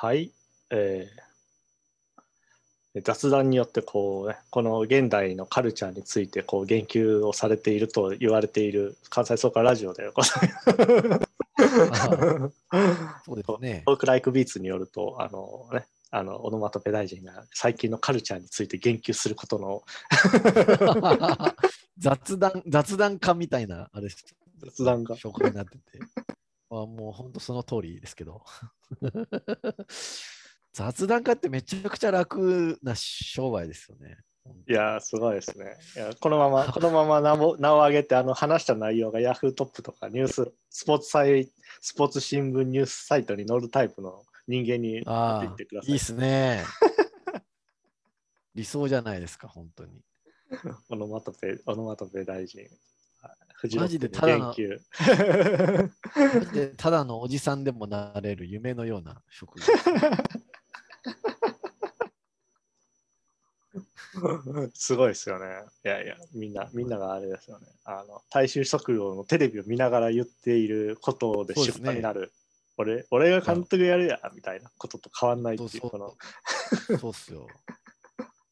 はい、えー雑談によってこう、ね、この現代のカルチャーについてこう言及をされていると言われている関西総会ラジオでございます。そうですね。トークライクビーツによるとあの、ね、あのオノマトペ大臣が最近のカルチャーについて言及することの 雑談、雑談家みたいな、あれ、雑談が紹介になってて。まあ、もう本当その通りですけど。雑談家ってめちゃくちゃ楽な商売ですよね。いやーすごいですね。いやこのまま このまま名も名を上げてあの話した内容がヤフートップとかニューススポーツサイスポーツ新聞ニュースサイトに載るタイプの人間になっていあってください。いいっすね。理想じゃないですか、本当に。オノマトペオノマトペ大臣。藤マジで野ただの君に マジでただのおじさんでもなれる夢のような職業。すごいですよね。いやいや、みんな、みんながあれですよね。あの大衆食堂のテレビを見ながら言っていることで出そうですね版になる。俺俺が監督やるやみたいなことと変わんないっていうこのそうっすよ。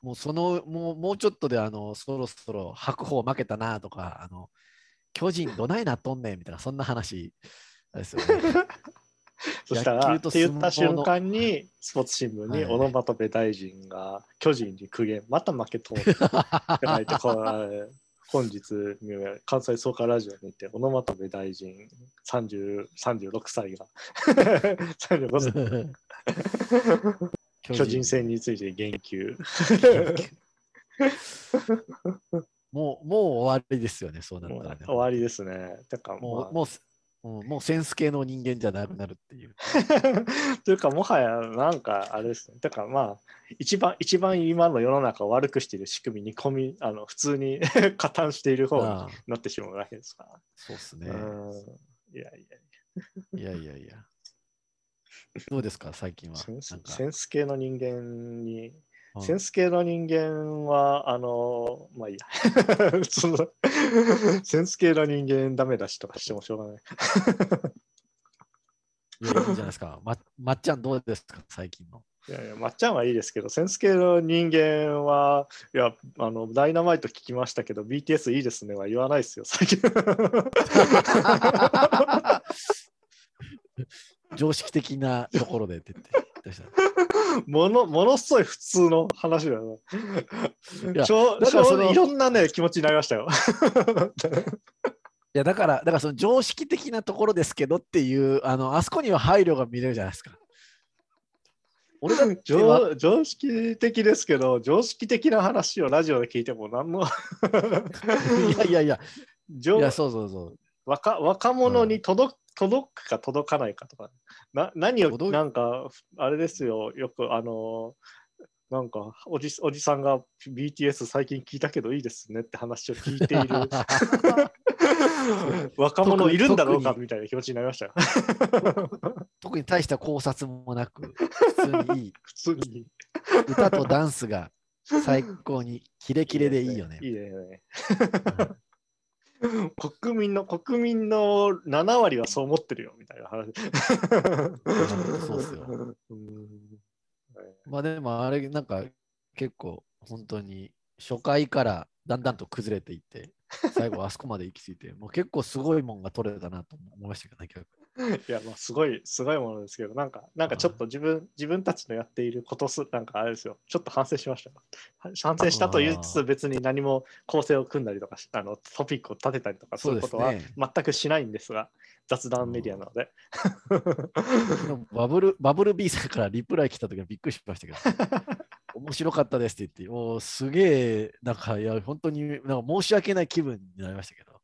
もうそのもうもうちょっとであのそろそろ白鵬負けたなとかあの巨人どないなっとんねんみたいなそんな話ですよね。そしたら、って言った瞬間に、スポーツ新聞に、はい小野マトペ大臣が巨人に苦言、また負けとって書いて、こうあれ本日、関西総会ラジオにて、小野マトペ大臣30 36歳が、35歳、巨人戦について言及。もうもう終わりですよね、そうなったら、ね。終わりですね。てか、まあもうもうもうセンス系の人間じゃなくなるっていう。というか、もはや、なんか、あれですね。てか、まあ、一番、一番今の世の中を悪くしている仕組みに込み、あの普通に 加担している方になってしまうわけですから。そうっすね。うんいやいやいやいやいや。どうですか、最近は。センス系の人間に、うんセンス系の人間は、あの、まあいいや。そのセンス系の人間ダメ出しとかしてもしょうがない。いやいいじゃないですか。ままっちゃんどうですか、最近の？いやいや、まっちゃんはいいですけど、センス系の人間は、いや、あの、ダイナマイト聞きましたけど、BTS いいですねは言わないですよ、最近。常識的なところでって言って もの、ものすごい普通の話だよいやな。ちょだからそのいろんなね、気持ちになりましたよ。いやだから、だからその常識的なところですけどっていう、あの、あそこには配慮が見れるじゃないですか。俺だ 常常識的ですけど、常識的な話をラジオで聞いても何の いやいやいや、常いや、そうそうそう。若若者に届く,、届くか届かないかとか、な何をなんか、あれですよ、よくあの、なんかおじおじさんが BTS 最近聞いたけどいいですねって話を聞いている 若者いるんだろうかみたいな気持ちになりましたよ。特に大した考察もなく、普通にいい 普通に。歌とダンスが最高にキレキレでいいよね。いいね。国民の国民の7割はそう思ってるよみたいな話。そうっすよ。うん。まあでもあれなんか結構本当に初回からだんだんと崩れていって最後あそこまで行き着いてもう結構すごいもんが取れたなと思いましたけどね逆にいや、まあ、すごい、すごいものですけど、なんか、なんかちょっと自分、自分たちのやっていることす、なんかあれですよ、ちょっと反省しました。よ。反省したと言いつあつ、別に何も構成を組んだりとかし、あのトピックを立てたりとか、そういうことは全くしないんですが、雑談メディアなので。バブルバブル B さんからリプライ来た時はびっくりしましたけど。面白かったですって言っておーすげえなんかいや本当になんか申し訳ない気分になりましたけど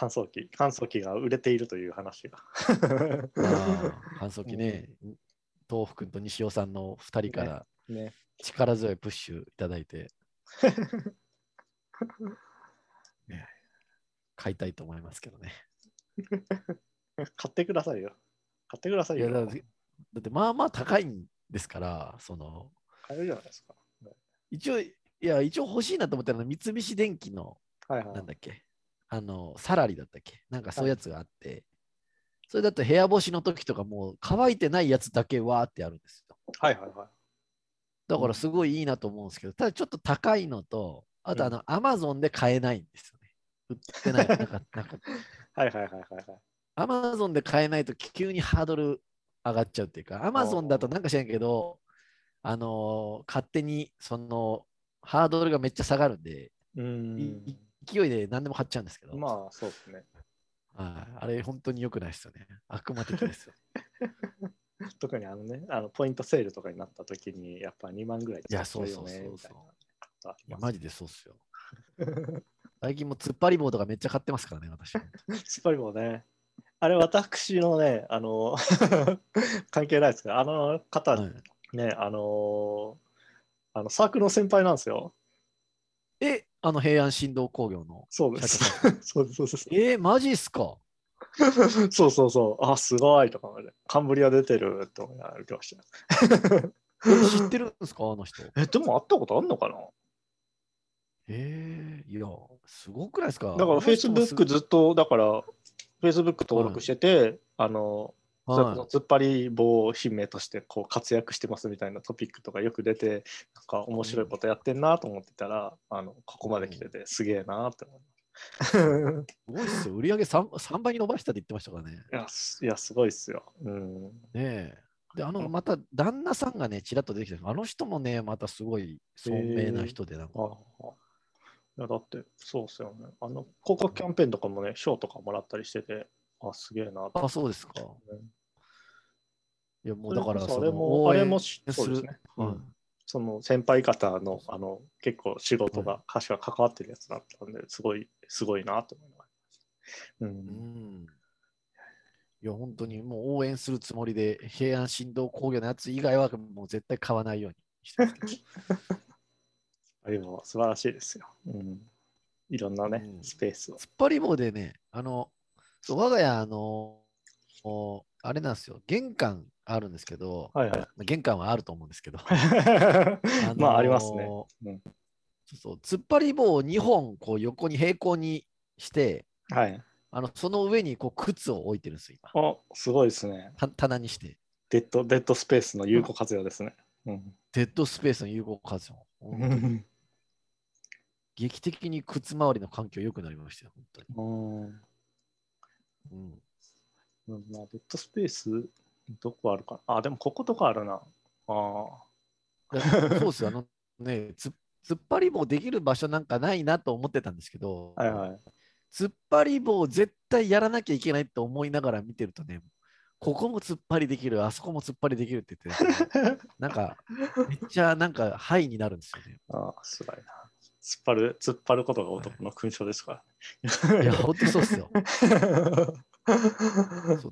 乾燥機、乾燥機が売れているという話が。あー 反則ね東福君と西尾さんの2人からね。力強いプッシュいただいてね買いたいと思いますけどね。買ってくださいよ。買ってくださいよ。いやだってだってまあまあ高いんですから、その買えるじゃないですか。一応、いや、一応欲しいなと思ったのは三菱電機の、はいはい。なんだっけ、あの、サラリだったっけ？なんかそういうやつがあって、それだと部屋干しの時とかもう乾いてないやつだけわーってやるんですよ。はいはいはい。だからすごいいいなと思うんですけど、ただちょっと高いのと、あとあの、アマゾンで買えないんですよね。売ってない。なんか、なんか、はいはいはいはいはい。アマゾンで買えないと急にハードル上がっちゃうっていうか、アマゾンだとなんか知らんけど、あのー勝手にそのハードルがめっちゃ下がるんで、うーん。勢いで何でも買っちゃうんですけど、まあそうですね。はい、あれ本当に良くないですよね。悪魔的ですよ。特にあのね、あのポイントセールとかになった時に、やっぱ2万ぐらいいやそうそうそうそういやマジでそうっすよ。最近も突っ張り棒とかめっちゃ買ってますからね、私。スパリもね、あれ私のね、あの、関係ないですけど、あの方、はいね、あの、あのサークルの先輩なんですよ。え、あの平安振動工業の。そうです。そうです、そうです。えー、マジっすか？そうそうそう。あ、すごいとかまで。カンブリア出てるって思いながら見てました。え知ってるんですか？あの人。え、でも会ったことあんのかな？えー、いや、すごくないですか？だから、Facebook ずっと、だから、Facebook 登録してて、あの、は突っ張り棒姫としてこう活躍してますみたいなトピックとかよく出て、なんか面白いことやってんなと思ってたら、あのここまで来ててすげえなって思います。い、すごいっすよ。売り上げ 3, 3倍に伸ばしたって言ってましたからね。いや、すいやすごいっすよ。うん。ねえ。で、あの、また旦那さんがね、ちらっと出てきたあの人もね、またすごい聡明な人で、なんか、ああいやだって、そうっすよね。あの、広告キャンペーンとかもね、賞とかもらったりしてて、あ、すげえなとあ、そうですか。いや、もうだから、それも、あ応援れもしするそうですね。うはいんその先輩方のあの結構仕事が歌手が関わってるやつだったんで、すごい、すごいなと思いました。う。うんん。いや、本当にもう応援するつもりで、平安振動工業のやつ以外はもう絶対買わないようにしてます。あれも素晴らしいですよ。うん。いろんなね、うんスペースを。突っ張り棒でね、あの、そう我が家、あの、おあれなんですよ、玄関あるんですけど、はいはい。まあ玄関はあると思うんですけど、まあ、ありますね。のうんそうそう突っ張り棒を2本こう横に平行にして、はい。あのその上にこう靴を置いてるんですよ、今。お、すごいですね。た棚にして。デッド、デッドスペースの有効活用ですね。うん。デッドスペースの有効活用。うん劇的に靴周りの環境良くなりましたよ、本当に。うんまあ、デッドスペース、どこあるかな？あ、でもこことかあるな。あでそうですよ、あのね、つ突っ張り棒できる場所なんかないなと思ってたんですけど、あ。はいはい。突っ張り棒絶対やらなきゃいけないと思いながら見てるとね、ここも突っ張りできる、あそこも突っ張りできるって言って、なんか、めっちゃなんか、ハイになるんですよね。ああ、すごいな。突っ張る、突っ張ることが男の勲章ですかいや、ほんとそうっすよ。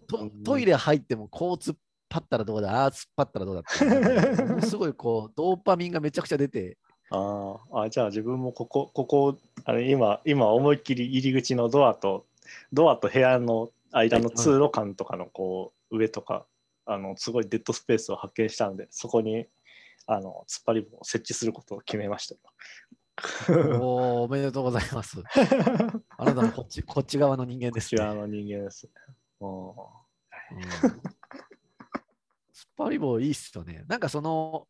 トトイレ入っても、こう突っ張ったらどうだ、ああ突っ張ったらどうだって、すごいこう、ドーパミンがめちゃくちゃ出て、あああ、じゃあ自分もここ、ここ、あれ今、今思いっきり入り口のドアと、ドアと部屋の間の通路間とかのこう、上とか、あの、すごいデッドスペースを発見したんで、そこに、あの、突っ張り棒を設置することを決めました。よ。おーおめでとうございます。あなたもこっちこっち側の人間です、ね。こちらの人間です。おうん突っ張り棒いいっすよね。なんかその、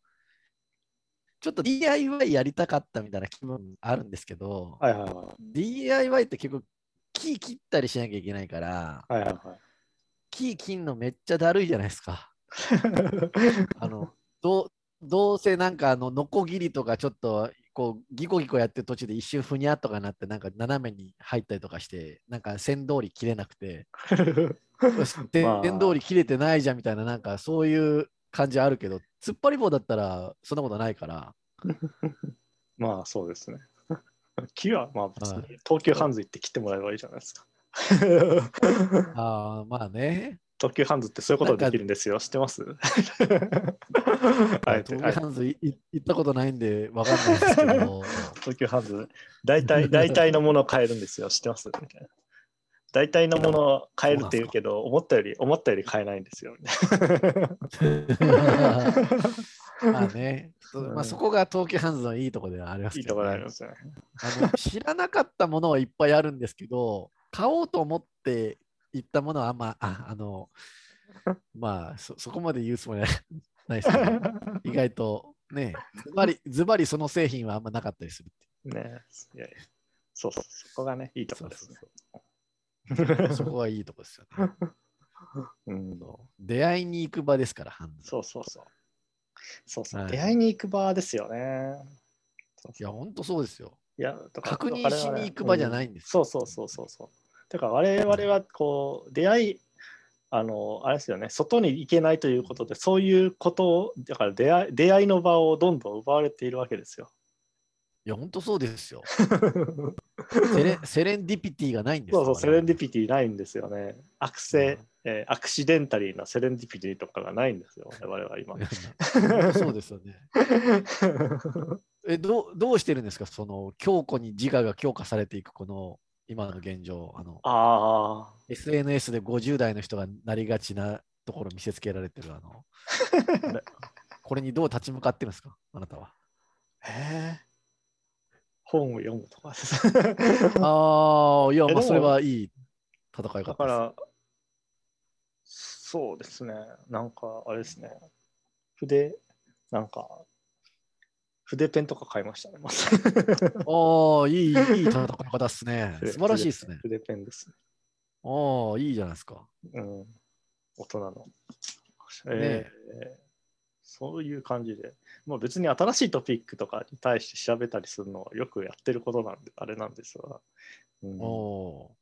ちょっと DIY やりたかったみたいな気分あるんですけど、ーはいはいはい。DIY って結構木切ったりしなきゃいけないから、はいはいはい。木切んのめっちゃだるいじゃないですか。あのどうどうせなんかあのノコギリとかちょっとこうギコギコやってる途中で一瞬ふにゃっとかなってなんか斜めに入ったりとかしてなんか線通り切れなくて。まあ。線通り切れてないじゃんみたいななんかそういう感じあるけど突っ張り棒だったらそんなことないから。まあそうですね。木はまあ別はに東急ハンズ行って切ってもらえばいいじゃないですか。ああまあね東急ハンズってそういうことができるんですよ。知ってます？東急ハンズ行ったことないんでわかんないですけど。東急ハンズ、大体、大体のものを買えるんですよ。知ってます？みたいな。大体のものを買えるって言うけど、思ったより、思ったより買えないんですよ。まあね、まあ、そこが東急ハンズのいいところではありますけど、いいところありねますよね。あの知らなかったものはいっぱいあるんですけど、買おうと思って言ったものはあんま、ああの、まあそ、そこまで言うつもりはないですけど、意外とね、ズバリ、ズバリその製品はあんまなかったりするってねいやいやそうそう、そこがね、いいところですね。いう そこはいいとこですよね。うん、そう出会いに行く場ですから。そうそうそう。そうそう、はい出会いに行く場ですよね。そういや、本当そうですよ。いや確認しに行く場じゃないんですよ、うんそうそうそうそうそう。だから我々はこう出会いあのあれですよね外に行けないということでそういうことをだから出会い出会いの場をどんどん奪われているわけですよ。いや、本当そうですよ。セレセレンディピティがないんですよ。そうそうセレンディピテティないんですよね。アクセ、えーアクシデンタリーなセレンディピティとかがないんですよ我々は今。ィ。そうですよね。えどうどうしてるんですか？その強固に自我が強化されていくこの今の現状あのああ SNS で50代の人がなりがちなところ見せつけられてるあの これにどう立ち向かってるんですか？あなたは。えー本を読むとか。ああいやまあそれはいい戦い方です。だから、そうですね、なんかあれですね、筆、なんか、筆ペンとか買いましたね、ああいいいい戦い方ですね。筆素晴らしいですね。筆ペンですね。ああいいじゃないですか。うん、大人の。えーそういう感じで、まあ、別に新しいトピックとかに対して調べたりするのはよくやってることなんで、あれなんですが、うんおお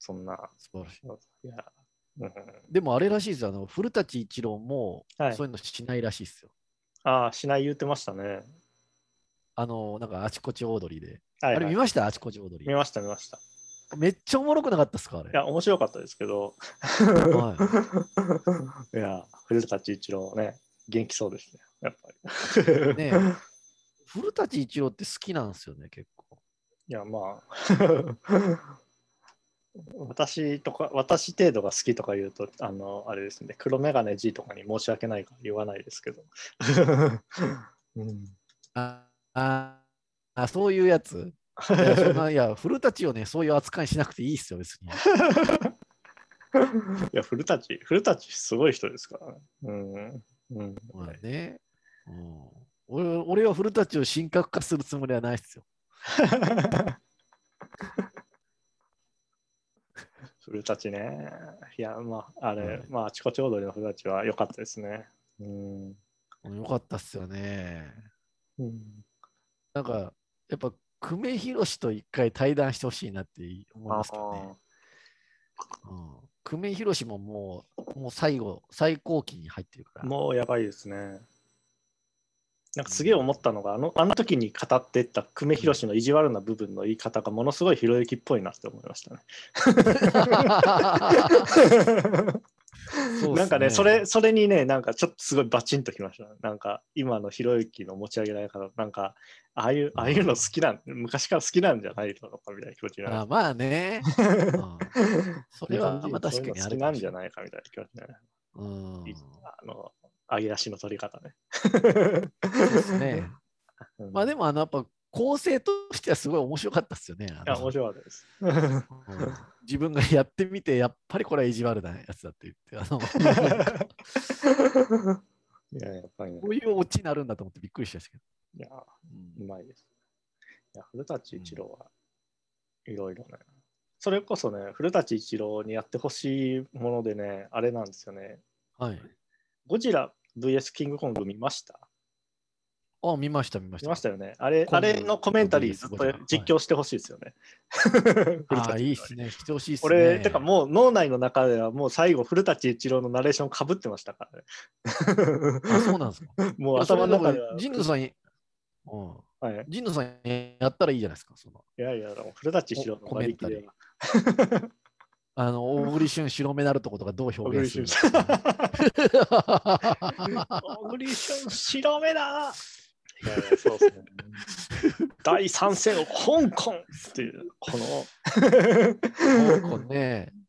そんな、素晴らしい。いや、うん、でもあれらしいですよ。あの古舘一郎もはいそういうのしないらしいですよ。ああ、しない言ってましたね。あの、なんかあちこちオードリーで。はい、はいあれ見ました？あちこちオードリー。見ました、見ました。めっちゃおもろくなかったですか？あれ。いや、面白かったですけど、はい や、古舘一郎ね、元気そうですね、やっぱり。ねえ古舘一郎って好きなんですよね、結構。いや、まあ、私とか、私程度が好きとか言うと、あの、あれですね、黒メガネ G とかに申し訳ないから言わないですけど。うん、あああ、そういうやつ。いや、そんな いや古舘をね、そういう扱いしなくていいっすよ、別に。いや、古舘、古舘すごい人ですからね。うん。うん、まあね。うん、俺俺は古舘を神格化するつもりはないっすよ。古舘ね。いや、まあ、あれ、はいまあ、あちこち踊りの古舘は良かったですね。うん。よかったっすよね。うん、なんか、やっぱ、久米宏と一回対談してほしいなって思いますけどね。うん、久米宏ももう、もう最後、最高期に入ってるから。もうやばいですね。なんかすげえ思ったのが、あのあの時に語ってった久米宏の意地悪な部分の言い方がものすごいひろゆきっぽいなって思いましたね。そうっすなんかねそれ、それにね、なんかちょっとすごいバチンときました、ね。なんか今のひろゆきの持ち上げられ方、なんか、ああいう、ああいうの好きなん、昔から好きなんじゃないのかみたいな気持ちになりまあまあね。それは、まあ確かにあ好きるなんじゃないかみたいな気持ちになりうん。あの、上げ足の取り方ね。そうですね。うんまあでも、あの、やっぱ構成としてはすごい面白かったですよね。あいや、の面白かったです。うん自分がやってみて、やっぱりこれは意地悪なやつだって言って、あの いや、やっぱりねこ。ういうオチになるんだと思ってびっくりしましたけど。いや、うんうまいです。いや、古舘一郎はいろいろね。それこそね、古舘一郎にやってほしいものでね、あれなんですよね。はい。ゴジラ VS キングコング見ました？あ、見ました、見ました。見ましたよね。あれ、あれのコメンタリーずっと実況してほしいですよね。ああ、いいっすね。ね。してほしいっすね。俺、てかもう脳内の中ではもう最後、古舘一郎のナレーションかぶってましたからね。あ、そうなんですか。もう頭の中では。ジンヌさん、うん、はい、ジンヌさんやったらいいじゃないですか。そのいやいや、古舘一郎のコメンタリーあの、小栗旬白目なるとことかどう表現する小のか小栗旬白目だいやいやそうですね。第3戦、香港っていう、この、香港ね。うん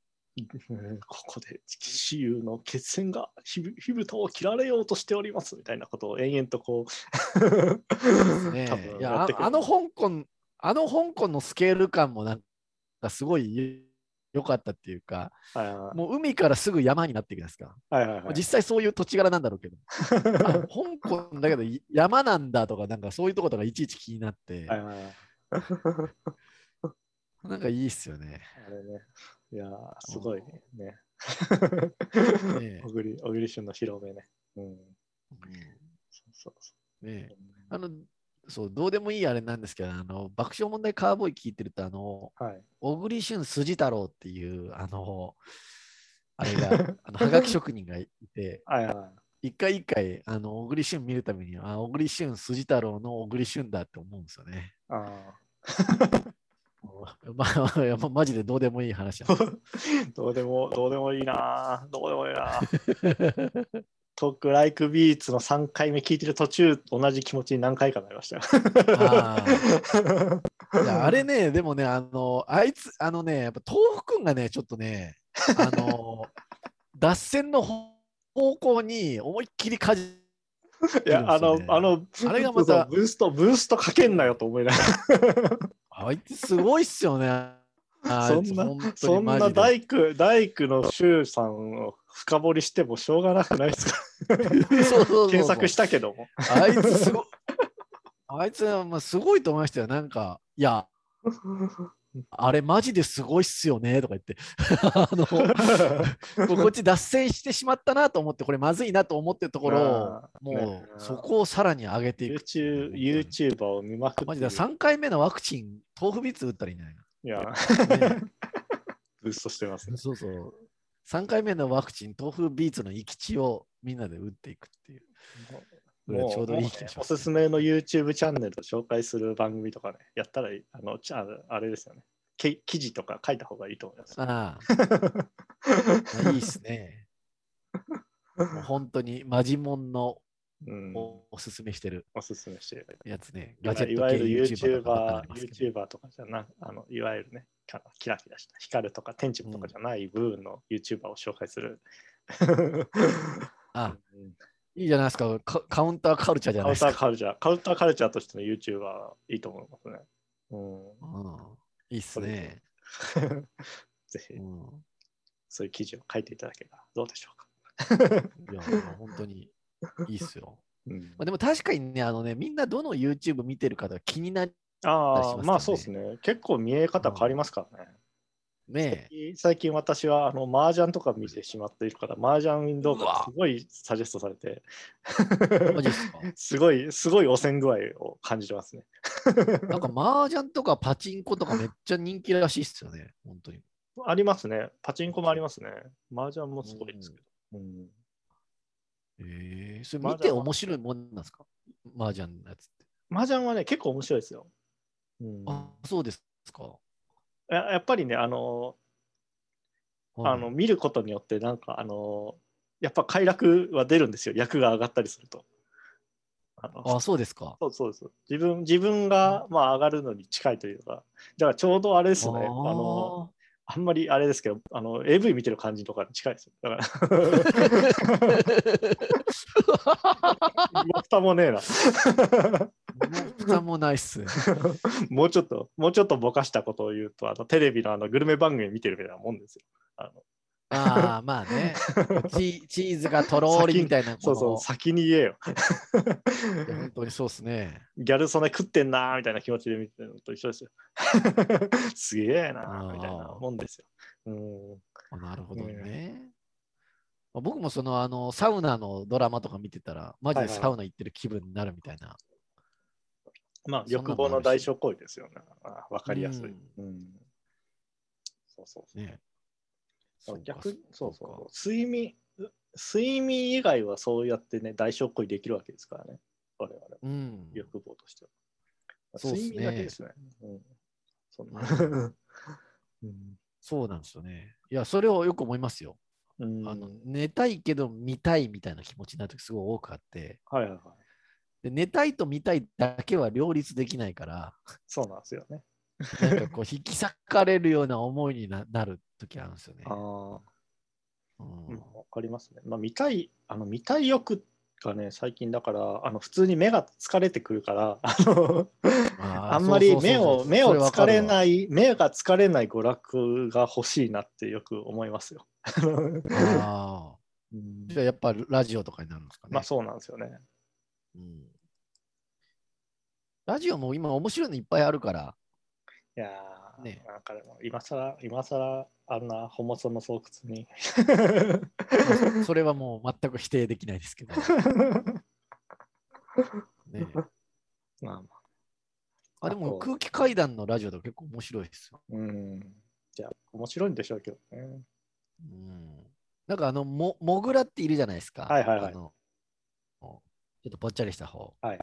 ここで雌雄の決戦が火火蓋を切られようとしておりますみたいなことを延々とこう、ねあの香港、あの香港のスケール感もなんかすごい良かったっていうか、はいはいもう海からすぐ山になっていくじゃないですか。はいはいはい実際そういう土地柄なんだろうけど、あ香港だけどい山なんだとか、なんかそういうとことかいちいち気になって、はいはいはいなんかいいっすよね。あれね。いやー、すごいね。ねえ 小栗、小栗旬の広めね。うん。うんそうそうそう。あの、そう、どうでもいいあれなんですけど、あの、爆笑問題カーボーイ聞いてると、あの、はい。小栗旬筋太郎っていう、あの、あれが、あの、はがき職人がいて、はいはい。一回一回、あの、小栗旬見るために、あ、小栗旬筋太郎の小栗旬だって思うんですよね。あ まあ、いやまマジでどうでもいい話。どうでも、どうでもいいなどうでもいいなトークライクビーツの3回目聞いてる途中、同じ気持ちに何回かなりましたよ。あいや あれね、でもね、あの、あいつ、あのね、やっぱ豆腐くんがね、ちょっとね、あの、脱線の方方向に思いっきりかじいや、あの、あの、あれがまたブースト、ブーストかけんなよと思いながら。あいつすごいっすよね。あそんなそんな大工、大工の周さんを深掘りしてもしょうがなくないですか？そうそうそうそう検索したけども。あいつすごい。あいつはまあすごいと思いましたよ。なんか、いや、あれマジですごいっすよねとか言って、あのここっち脱線してしまったなと思って、これまずいなと思ってるところをもねうそこをさらに上げていく。YouTube YouTuber を見まくってマジで3回目のワクチン、豆腐ビーツ打ったらいいんじゃないいや、の、ね ブーストしてますね。そうそう。3回目のワクチン、豆腐ビーツの行き地をみんなで打っていくっていう。これもうちょうどいい気がします、おすすめの YouTube チャンネルを紹介する番組とかね、やったらいいあのちゃあれですよね。け記事とか書いた方がいいと思います。ああ、いいっすね。本当にマジモンのうん、おおすすめしてるおすすめしてる。やつね。ガジェット系いわゆる YouTuber YouTuber とかじゃなあの、いわゆるね、かキラキラした、光るとか天竺とかじゃない部分の YouTuber を紹介する。あ、うんいいじゃないですか。カカウンターカルチャーじゃカウンターないですか。カルチャー、カウンターカルチャーとしての YouTuber いいと思いますね。うん、うん、いいっすね。ぜひう、ん、そういう記事を書いていただければどうでしょうか。いや、本当に いいっすよ。うんまあ、でも確かにね、あのね、みんなどの YouTube 見てるかが気になるああ、出しますよねまあそうですね。結構見え方変わりますからね。ね。最近私はあの麻雀とか見てしまっているから、麻雀動画がすごいサジェストされて、マジっすか？すごい、すごい汚染具合を感じてますね。なんか麻雀とかパチンコとかめっちゃ人気らしいっすよね。本当に。ありますね。パチンコもありますね。麻雀もすごいですけど。うんええそれ見て面白いもんなんですか？麻雀のやつって。麻雀はね、結構面白いですよ。うん、あ、そうですか。ややっぱりね、あの、あの見ることによって、なんか、あの、やっぱ快楽は出るんですよ。役が上がったりすると。あのあ、そうですか。そうそうです。自分自分が、まあ、上がるのに近いというか、だからちょうどあれですね、あのあんまりあれですけど、あの AV 見てる感じとかに近いですよ。だから、もったもねえな。ももないっす。もうちょっと、もうちょっとぼかしたことを言うと、あのテレビのあのグルメ番組見てるみたいなもんですよ。あのああ、まあね。チチーズがとろーりみたいな。そうそう、こ先に言えよ。本当にそうっすね。ギャル曽根食ってんなーみたいな気持ちで見てるのと一緒ですよ。すげえなーみたいなもんですよ。うんあなるほどね。まあ僕もそのあのサウナのドラマとか見てたら、マジでサウナ行ってる気分になるみたいな。まあ、そんなの欲望の代償行為ですよね。あわかりやすい。ううんそうそうそう。ね。逆に、そうそう。睡眠、睡眠以外はそうやってね、代償行為できるわけですからね。我々はうん。欲望としては。睡眠だけですね。うん。そんな。うんそうなんですよね。いや、それをよく思いますよ。うんあの寝たいけど見たいみたいな気持ちになるときすごい多くあってはいはいはい。で、寝たいと見たいだけは両立できないから、そうなんですよね。なんかこう引き裂かれるような思いにななるときあるんですよね。ああ。うんうんわかりますね。まあ、見たい、あの見たい欲がね、最近だから、あの普通に目が疲れてくるから、あのあんまり目を目を疲れい。ない、目が疲れない娯楽が欲しいなってよく思いますよ。ああ。うんじゃあやっぱラジオとかになるんですかね。まあそうなんですよね。うんラジオも今面白いのいっぱいあるから。いやー、ねなんかでも今更、今更あんなホモソの巣窟に。まあ それはもう全く否定できないですけど。ね、まあまあ、あでも空気階段のラジオとか結構面白いですよ。うん。じゃあ、面白いんでしょうけどね。うん、なんかあのも、モグラっているじゃないですか。はいはいはいあのちょっとぽっちゃりした方。はい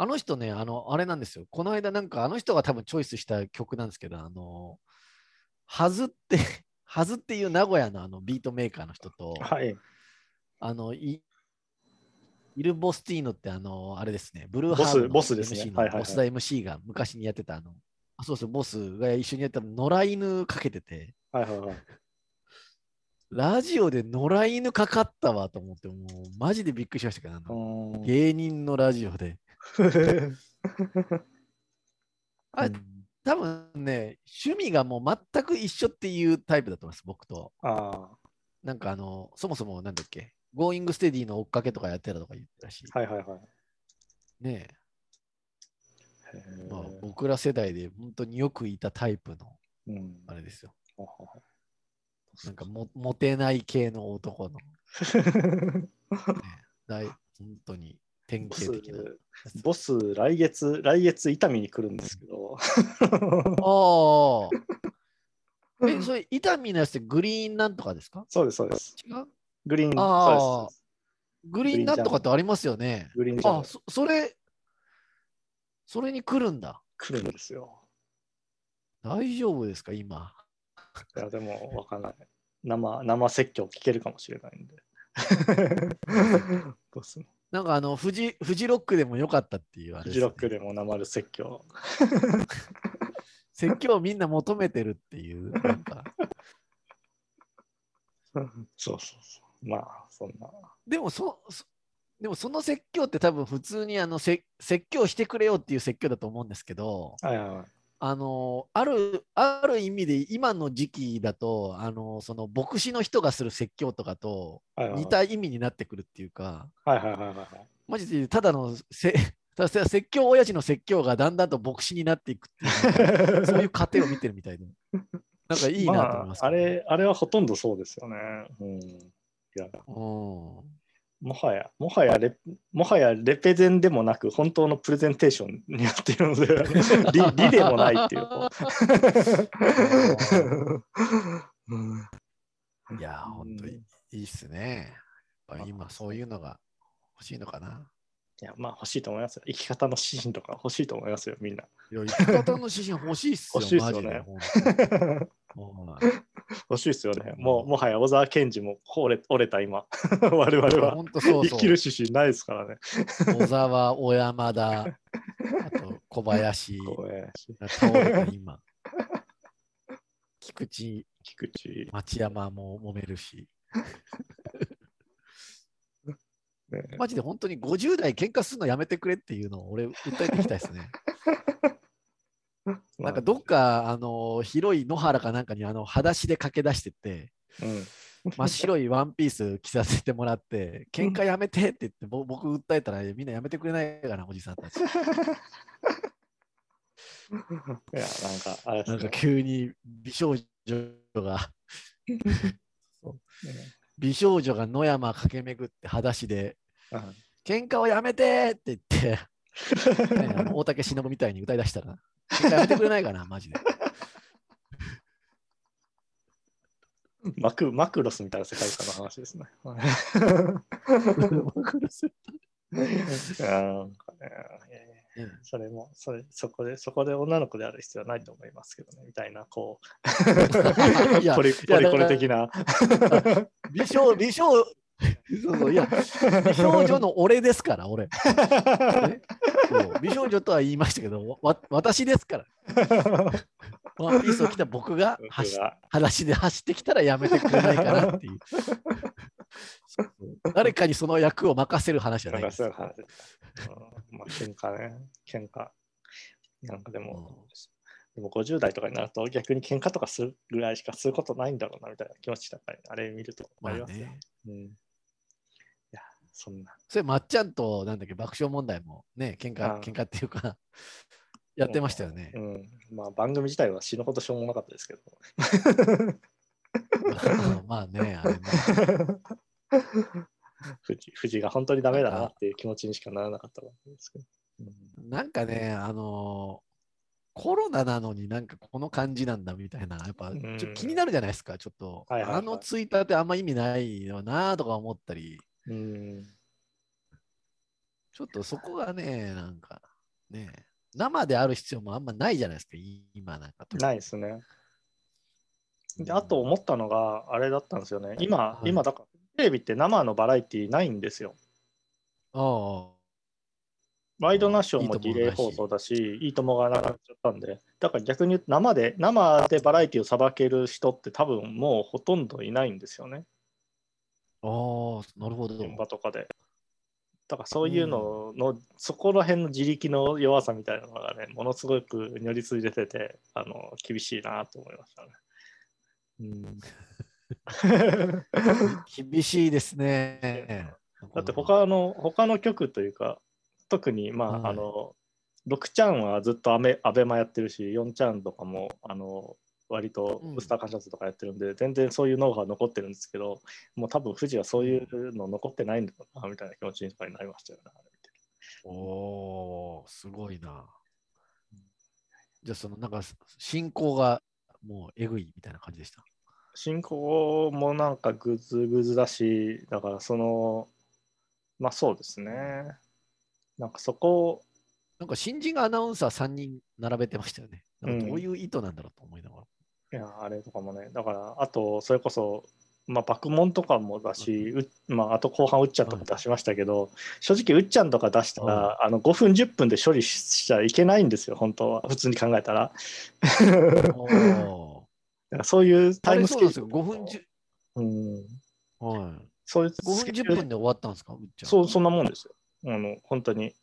あの人ね、あの、あれなんですよ。この間なんかあの人が多分チョイスした曲なんですけど、あの、はずって、はずっていう名古屋のあのビートメーカーの人と、はい。あの、いイル・ボスティーノってあの、あれですね、ブルーボスハーブのボスですね MC はいはいはいのボスダ MC が昔にやってたあの、あそうそう、ボスが一緒にやった野良犬かけてて、はいはいはい。ラジオで野良犬かかったわと思って、もうマジでびっくりしましたけど、芸人のラジオで。あうん。多分ね、趣味がもう全く一緒っていうタイプだと思います、僕と。あなんかあの、そもそもなんだっけ、Going Steady の追っかけとかやってたとか言ってたし、あ、はいはいはい。ねへえ、ーまあ、僕ら世代で本当によくいたタイプのうん。あれですよ。ほほほなんかもモテない系の男の、ね、大本当に典ボ型的な。ス、ボス来月、来月、伊丹に来るんですけど。ああ。え、それ、伊丹のやつってグリーンなんとかですか？そうです、そうです。違う？グリーン、あ。グリーンなんとかってありますよね。グリーンあ、そそれ、それに来るんだ。来るんですよ。大丈夫ですか、今？いや、でも、わかんない。生、生説教聞けるかもしれないんで。ボスのなんかあの、フジ、フジロックでもよかったっていうね、フジロックでも生る説教。説教をみんな求めてるっていう、なんか。そうそうそう。まあ、そんな。でもそ、そでもその説教って多分普通にあのせ説教してくれよっていう説教だと思うんですけど、はいはいはい。あのあるある意味で今の時期だとあのその牧師の人がする説教とかと似た意味になってくるっていうか、はいはいはいはいはい。マジでただのせ ただ説教親父の説教がだんだんと牧師になっていくっていう そういう過程を見てるみたいで、なんかいいなと思います、まあ、あれ、あれはほとんどそうですよね。うん。いや、うんもはや、もはやレ、もはやレペゼンでもなく、本当のプレゼンテーションになっているので、リリでもないっていう。いや、本当にいいっすね。やっぱ今そういうのが欲しいのかな。いや、まあ欲しいと思いますよ。生き方の指針とか欲しいと思いますよ、みんな。いや、生き方の指針欲しいっすよ、欲しいっすよね 欲しいですよね。もう、もはや小沢健二も折れ折れた今。我々は本当そうそう生きる。指針ないですからね。小沢、小山田、あと小林、こうね倒れた今。菊池、菊池、町山も揉めるし。ね、マジで本当に50代喧嘩するのやめてくれっていうのを俺訴えていきたいですね。なんかど。っかあの広い野原かなんかにあの裸足で駆け出してって、うん、真っ白いワンピース着させてもらって、喧嘩やめてって言って、ぼ僕訴えたらみんなやめてくれないかな、おじさんたち。いや、なんか、あれなんかね。急に美少女が、ね美少女が野山駆け巡って裸足で、うん喧嘩をやめて！って言って、大竹しのぶみたいに歌い出したら、やめてくれないかな、マジで。マクマクロスみたいな世界観の話ですね。なんかねえーそれもそれそこでそこで女の子である必要はないと思いますけどねみたいなこう いやポリポリコレ的な美少美少そうそういや美少女の俺ですから、俺。う美少女とは言いましたけど、わ私ですから。ワンピースを着た僕が走僕が裸足で走ってきたらやめてくれないかなっていう。誰かにその役を任せる話じゃなないですそういう話。うん、まあ、喧嘩ね。喧嘩。なんかでも、でも50代とかになると逆に喧嘩とかするぐらいしかすることないんだろうなみたいな気持ちだったり、あれ見るとまあありますよ。ね。うん。そんな。それ、まっちゃんと、なんだっけ、爆笑問題もね、喧嘩、喧嘩っていうか、やってましたよねう。ん。まあ番組自体は死ぬほどしょうもなかったですけど。まあね、あれも。富士が本当にダメだなっていう気持ちにしかならなかったわけですけど。うんなんかね、あのーコロナなのになんかこの感じなんだみたいな、やっぱ気になるじゃないですか、ちょっと。はいはいはいあのツイッターってあんま意味ないよなとか思ったり、うん。ちょっとそこがね、なんかね、生である必要もあんまないじゃないですか、今なんかと。ないですね。で、あと思ったのが、あれだったんですよね。今、はい今だから、テレビって生のバラエティないんですよ。あワイドナショーもディレイ放送だし、いいともがなくなっちゃったんで、だから逆に生で、生でバラエティをさばける人って多分もうほとんどいないんですよね、あ、ああ、なるほど。現場とかで。だからそういうのの、そこら辺の自力の弱さみたいなのがね、ものすごく如実に出てて、あの厳しいなと思いましたね。うん 厳しいですね。だって他の他の局というか特にまあ、はいあの6ちゃんはずっとアメアベマやってるし4ちゃんとかもあの割とうんブスター感謝とかやってるんで、全然そういうノウハウ残ってるんですけどもう多分富士はそういうの残ってないんだろうなみたいな気持ちになりましたよね。あれ見ておおーすごいな。じゃあ、そのなんか進行がもうえぐいみたいな感じでした？進行もなんかグズグズだしだからそのまあそうですねなんかそこなんか新人がアナウンサー3人並べてましたよね。なんかどういう意図なんだろうと思いながら。いや、あれとかもね、だから、あと、それこそ、まあ、爆問とかもだし、うまあ、あと後半、うっちゃんとか出しましたけど、正直、うっちゃんとか出したら、あの5分、10分で処理ししちゃいけないんですよ、本当は、普通に考えたら。そういうタイムスケそうなんですよ。ジュール5分10、うん、はい、そういう5分10スケジュール。分で終わったんですかうっちゃん。そう、そんなもんですよ。あの本当に、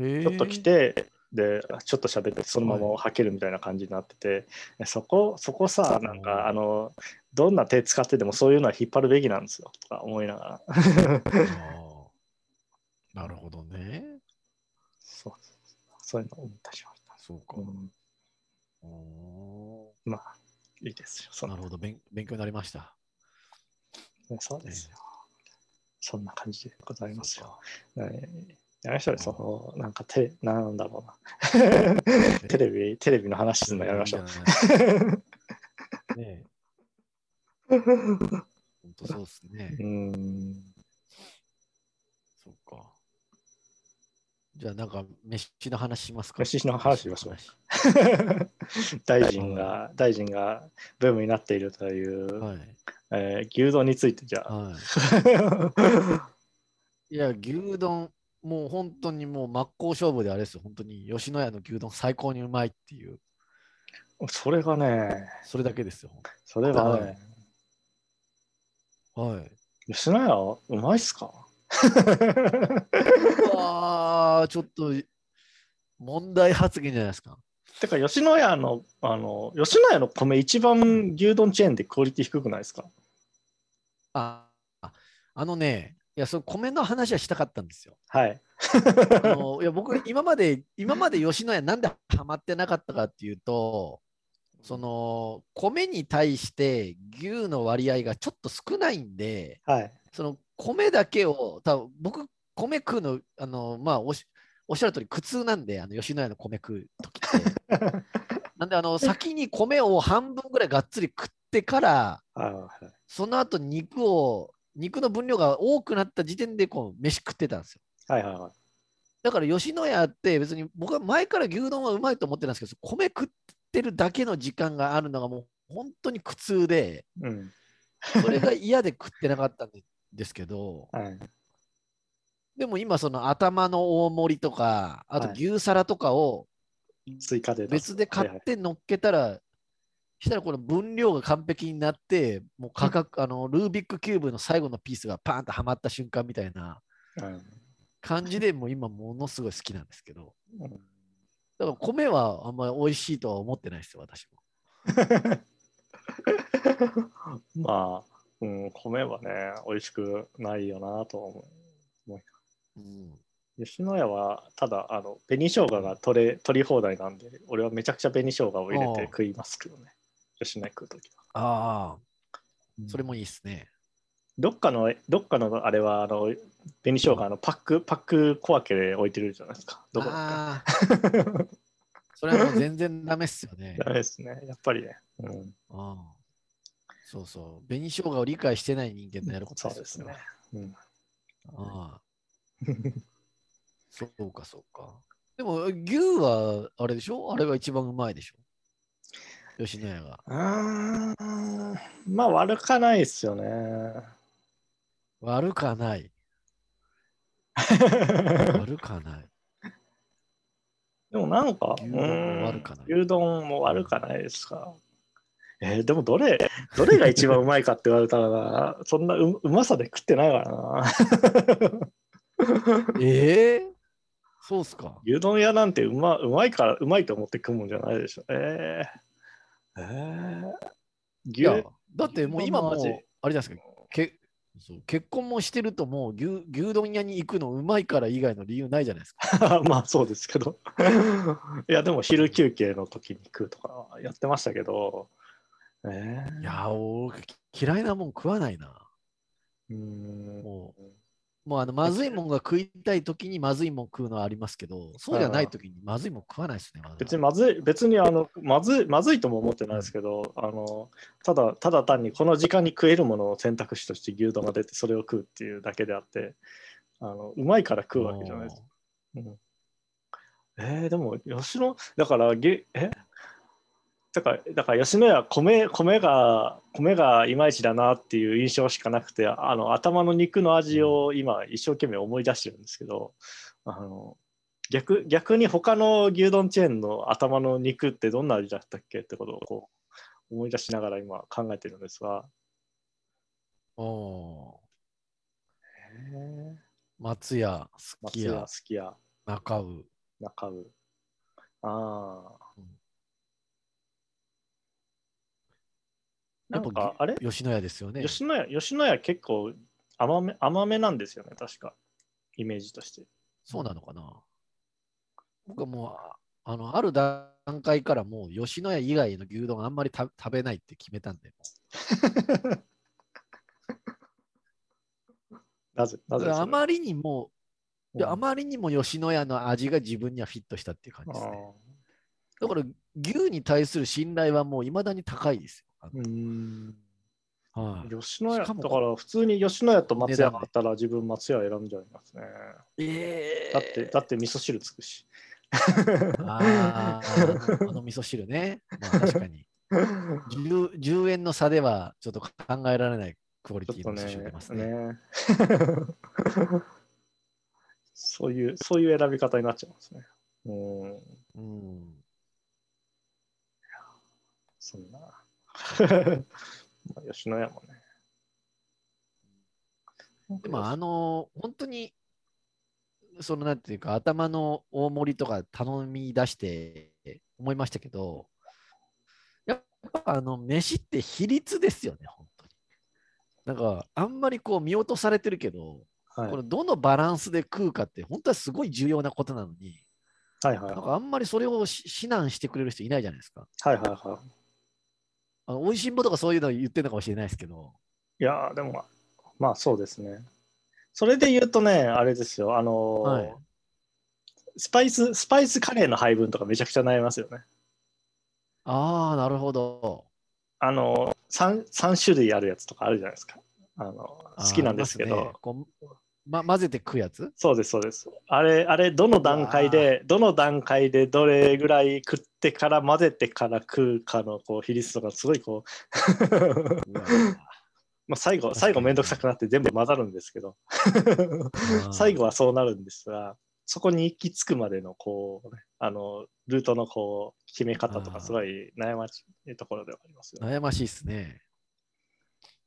へちょっと来て、で、ちょっと喋って、そのままはけるみたいな感じになってて、そこ、そこさ、なんか、あの、どんな手使ってでもそういうのは引っ張るべきなんですよ、とか思いながら。なるほどね。そうそういうのを思ったりしました。そうか。うんおまあ、いいですよ。なるほど勉、勉強になりました。そうですよ。そんな感じでございますよ。はいやめましょうよ、その、なんかテ、なんだろうな。テレビ、テレビの話するのやめましょう。う。ねえ、本当そうですねう。ん。そっか。じゃあ、なんか、飯の話しますか？飯の話しましょう飯の 大臣が、大臣がブームになっているという、話はい。えー牛丼についてじゃあ。はい。いや、牛丼、もう本当にもう真っ向勝負であれですよ。本当に吉野家の牛丼最高にうまいっていう、それがね、それだけですよ。それがはねい、はい。吉野家うまいっすか？うわー、ちょっと問題発言じゃないですか。てか、吉野家の、あの、吉野家の米一番牛丼チェーンでクオリティ低くないですか？あああのね、いや、その米の話はしたかったんですよ。はい。あのいや 僕、今まで、今まで吉野家なんでハマってなかったかっていうと、その米に対して牛の割合がちょっと少ないんで、はい。その米だけを、多分僕、米食うの、あのまあおし、おっしゃる通り苦痛なんで、あの吉野家の米食うときって。なんで、あの先に米を半分ぐらいがっつり食ってから、その後肉を、肉の分量が多くなった時点でこう飯食ってたんですよ。はいはいはい。だから吉野家って別に僕は前から牛丼はうまいと思ってたんですけど、米食ってるだけの時間があるのがもう本当に苦痛で、うん。それが嫌で食ってなかったんですけど、はい。でも今その頭の大盛りとか、あとはい牛皿とかを追加で出す別で買って乗っけたら、したらこの分量が完璧になって、もう価格、あの、ルービックキューブの最後のピースがパーンとはまった瞬間みたいなうん感じでもう今ものすごい好きなんですけど、うん。だから米はあんまり美味しいとは思ってないですよ、私も。まあ、うん、米はね、美味しくないよなと思う。うん、吉野家はただあの紅生姜が取れ取り放題なんで俺はめちゃくちゃ紅生姜を入れて食いますけどね吉野家食うときは。ああ、それもいいですね。どっかのどっかのあれはあの紅生姜あのパックパック小分けで置いてるじゃないですか。どこ それはもう全然ダメっすよね。け。ダメですね。やっぱりね、うん、ああそうそう。紅生姜を理解してない人間のやることそうですね。よ。うん。ああ、そうか、そうか。でも、牛はあれでしょ？あれが一番うまいでしょ？吉野家が。まあ悪かないですよね悪かない。悪かない。でもなんか、牛丼も悪かないうん牛丼も悪かないですか。えーでもどれ、どれが一番うまいかって言われたらな、そんなううまさで食ってないからな。ええそうっすか。牛丼屋なんてうまうまいから、うまいと思って食うもんじゃないでしょ。えー、えー、牛いや、だってもう今もあれじゃないですか。けそう結婚もしてるともう牛牛丼屋に行くのうまいから以外の理由ないじゃないですか。まあそうですけど。いや、でも昼休憩の時に食うとかやってましたけど、えー、いや、俺嫌いなもん食わないな。うーんもう、もうあのまずいもんが食いたい時にまずいもん食うのはありますけど、そうじゃない時にまずいもん食わないですね。別にまずい、別にあのまずいまずいとも思ってないですけど、あのただただ単にこの時間に食えるものを選択肢として牛丼が出てそれを食うっていうだけであって、あのうまいから食うわけじゃないです。うん、えーでも吉野だからげえ？だからだから吉野家米米が米がいまいちだなっていう印象しかなくてあの頭の肉の味を今一生懸命思い出してるんですけどあの逆逆に他の牛丼チェーンの頭の肉ってどんな味だったっけってことをこう思い出しながら今考えてるんですが、お松屋、すき松屋家、中尾。中尾。ああうんなんかあれ？吉野家ですよね。吉野家吉野家結構甘め甘めなんですよね確か。イメージとして。そうなのかな？僕はもう、ああの、ある段階からもう吉野家以外の牛丼あんまりた食べないって決めたんで、なぜなぜあまりにも、あまりにも吉野家の味が自分にはフィットしたっていう感じですね。だから牛に対する信頼はもういまだに高いですはい。吉野家だから普通に吉野家と松屋があったら自分松屋選んじゃいますね。えだってだって味噌汁つくし。あーあのあの味噌汁ね。まあ確かに。10。10円の差ではちょっと考えられないクオリティのちょっとね味噌汁出ますね。ね。そういうそういう選び方になっちゃいますね。うん。うん、そんなまあ吉野家もね。でもあの本当にそのなんていうか頭の大盛りとか頼み出して思いましたけどやっぱあの飯って比率ですよね本当に。なんかあんまりこう見落とされてるけど、はい。これどのバランスで食うかって本当はすごい重要なことなのにはいはい。なんかあんまりそれをし指南してくれる人いないじゃないですか。はいはいはいあの美味しんぼとかそういうの言ってるのかもしれないですけど。いやーでもまあそうですね。それで言うとねあれですよ。あのーはい。スパイススパイスカレーの配分とかめちゃくちゃ悩みますよね。ああなるほど。あの 3, 三種類あるやつとかあるじゃないですか。あの好きなんですけど。ねま、混ぜて食うやつ？そうですそうです。あれあれどの段階でどの段階でどれぐらい食ってから混ぜてから食うかのこう比率とかすごいこう。まあ最後最後めんどくさくなって全部混ざるんですけど。ー 最後はそうなるんですがそこに行き着くまでのこう、ね、あのルートのこう決め方とかすごい悩ましいところではありますよ、ね。悩ましいっすね。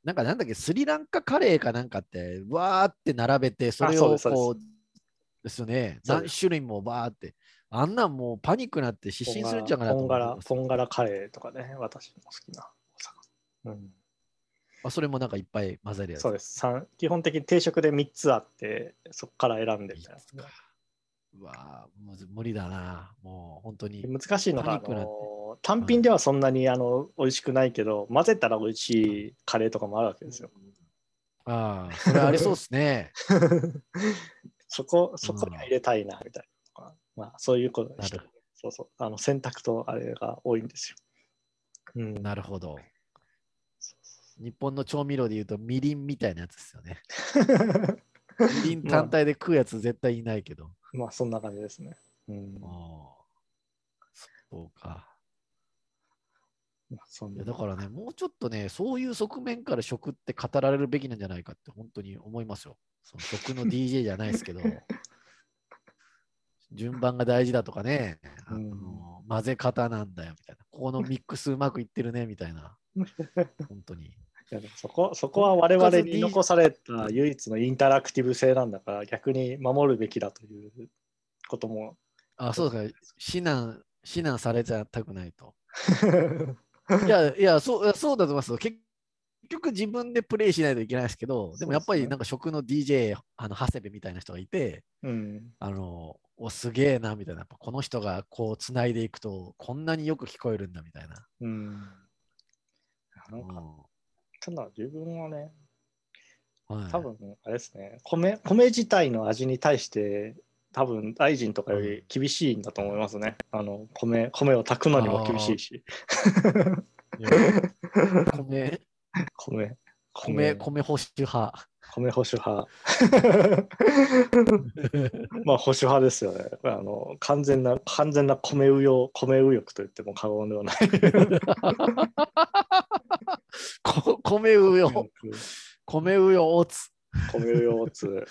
なんかなんだっけ、スリランカカレーかなんかって、わーって並べて、それをこう、ですよね。何種類もバーって。あんなんもうパニックになって失神するんじゃないかなとポンガラ、思いますポンガラカレーとかね、私の好きな。うん、あそれもなんかいっぱい混ぜるやつ。そうです三基本的に定食で3つあって、そこから選んでみたいな。うわ無理だな。もう本当に。難しいのが、あパニックなっての単品ではそんなにあの美味しくないけど、混ぜたら美味しいカレーとかもあるわけですよ。ああ、それありそうっすね。そこ、そこには入れたいな、みたいな。まあ、そういうことでした。そうそう。あの選択とあれが多いんですよ。うん。なるほど。日本の調味料で言うと、みりんみたいなやつですよね。みりん単体で食うやつ絶対いないけど。まあ、そんな感じですね。うん。ああそうか。まあ、そんなだからね、もうちょっとね、そういう側面から食って語られるべきなんじゃないかって本当に思いますよ。その食の DJ じゃないですけど、順番が大事だとかね、あのうん。混ぜ方なんだよみたいな、ここのミックスうまくいってるねみたいな、本当に。そこそこは我々に残された唯一のインタラクティブ性なんだから逆に守るべきだということも。あ、そうですか、非難、非難されちゃたくないと。いや、いや、そうそうだと思いますよ。結局自分でプレイしないといけないですけど、でもやっぱりなんか食の DJ、あの長谷部みたいな人がいて、うん。あの、おすげえなみたいな、やっぱこの人がこうつないでいくと、こんなによく聞こえるんだみたいな。うん。なんかうただ自分はねんはい、多分あれですね。米米自体の味に対して多分大臣とかより厳しいんだと思いますね、あの米米を炊くのにも厳しいし。米、米。米、米。保守派。米保守派。まあ保守派ですよね。あの完全な完全な米右用米右翼と言っても過言ではない。こ米うよ、米うよおつ。米右用つ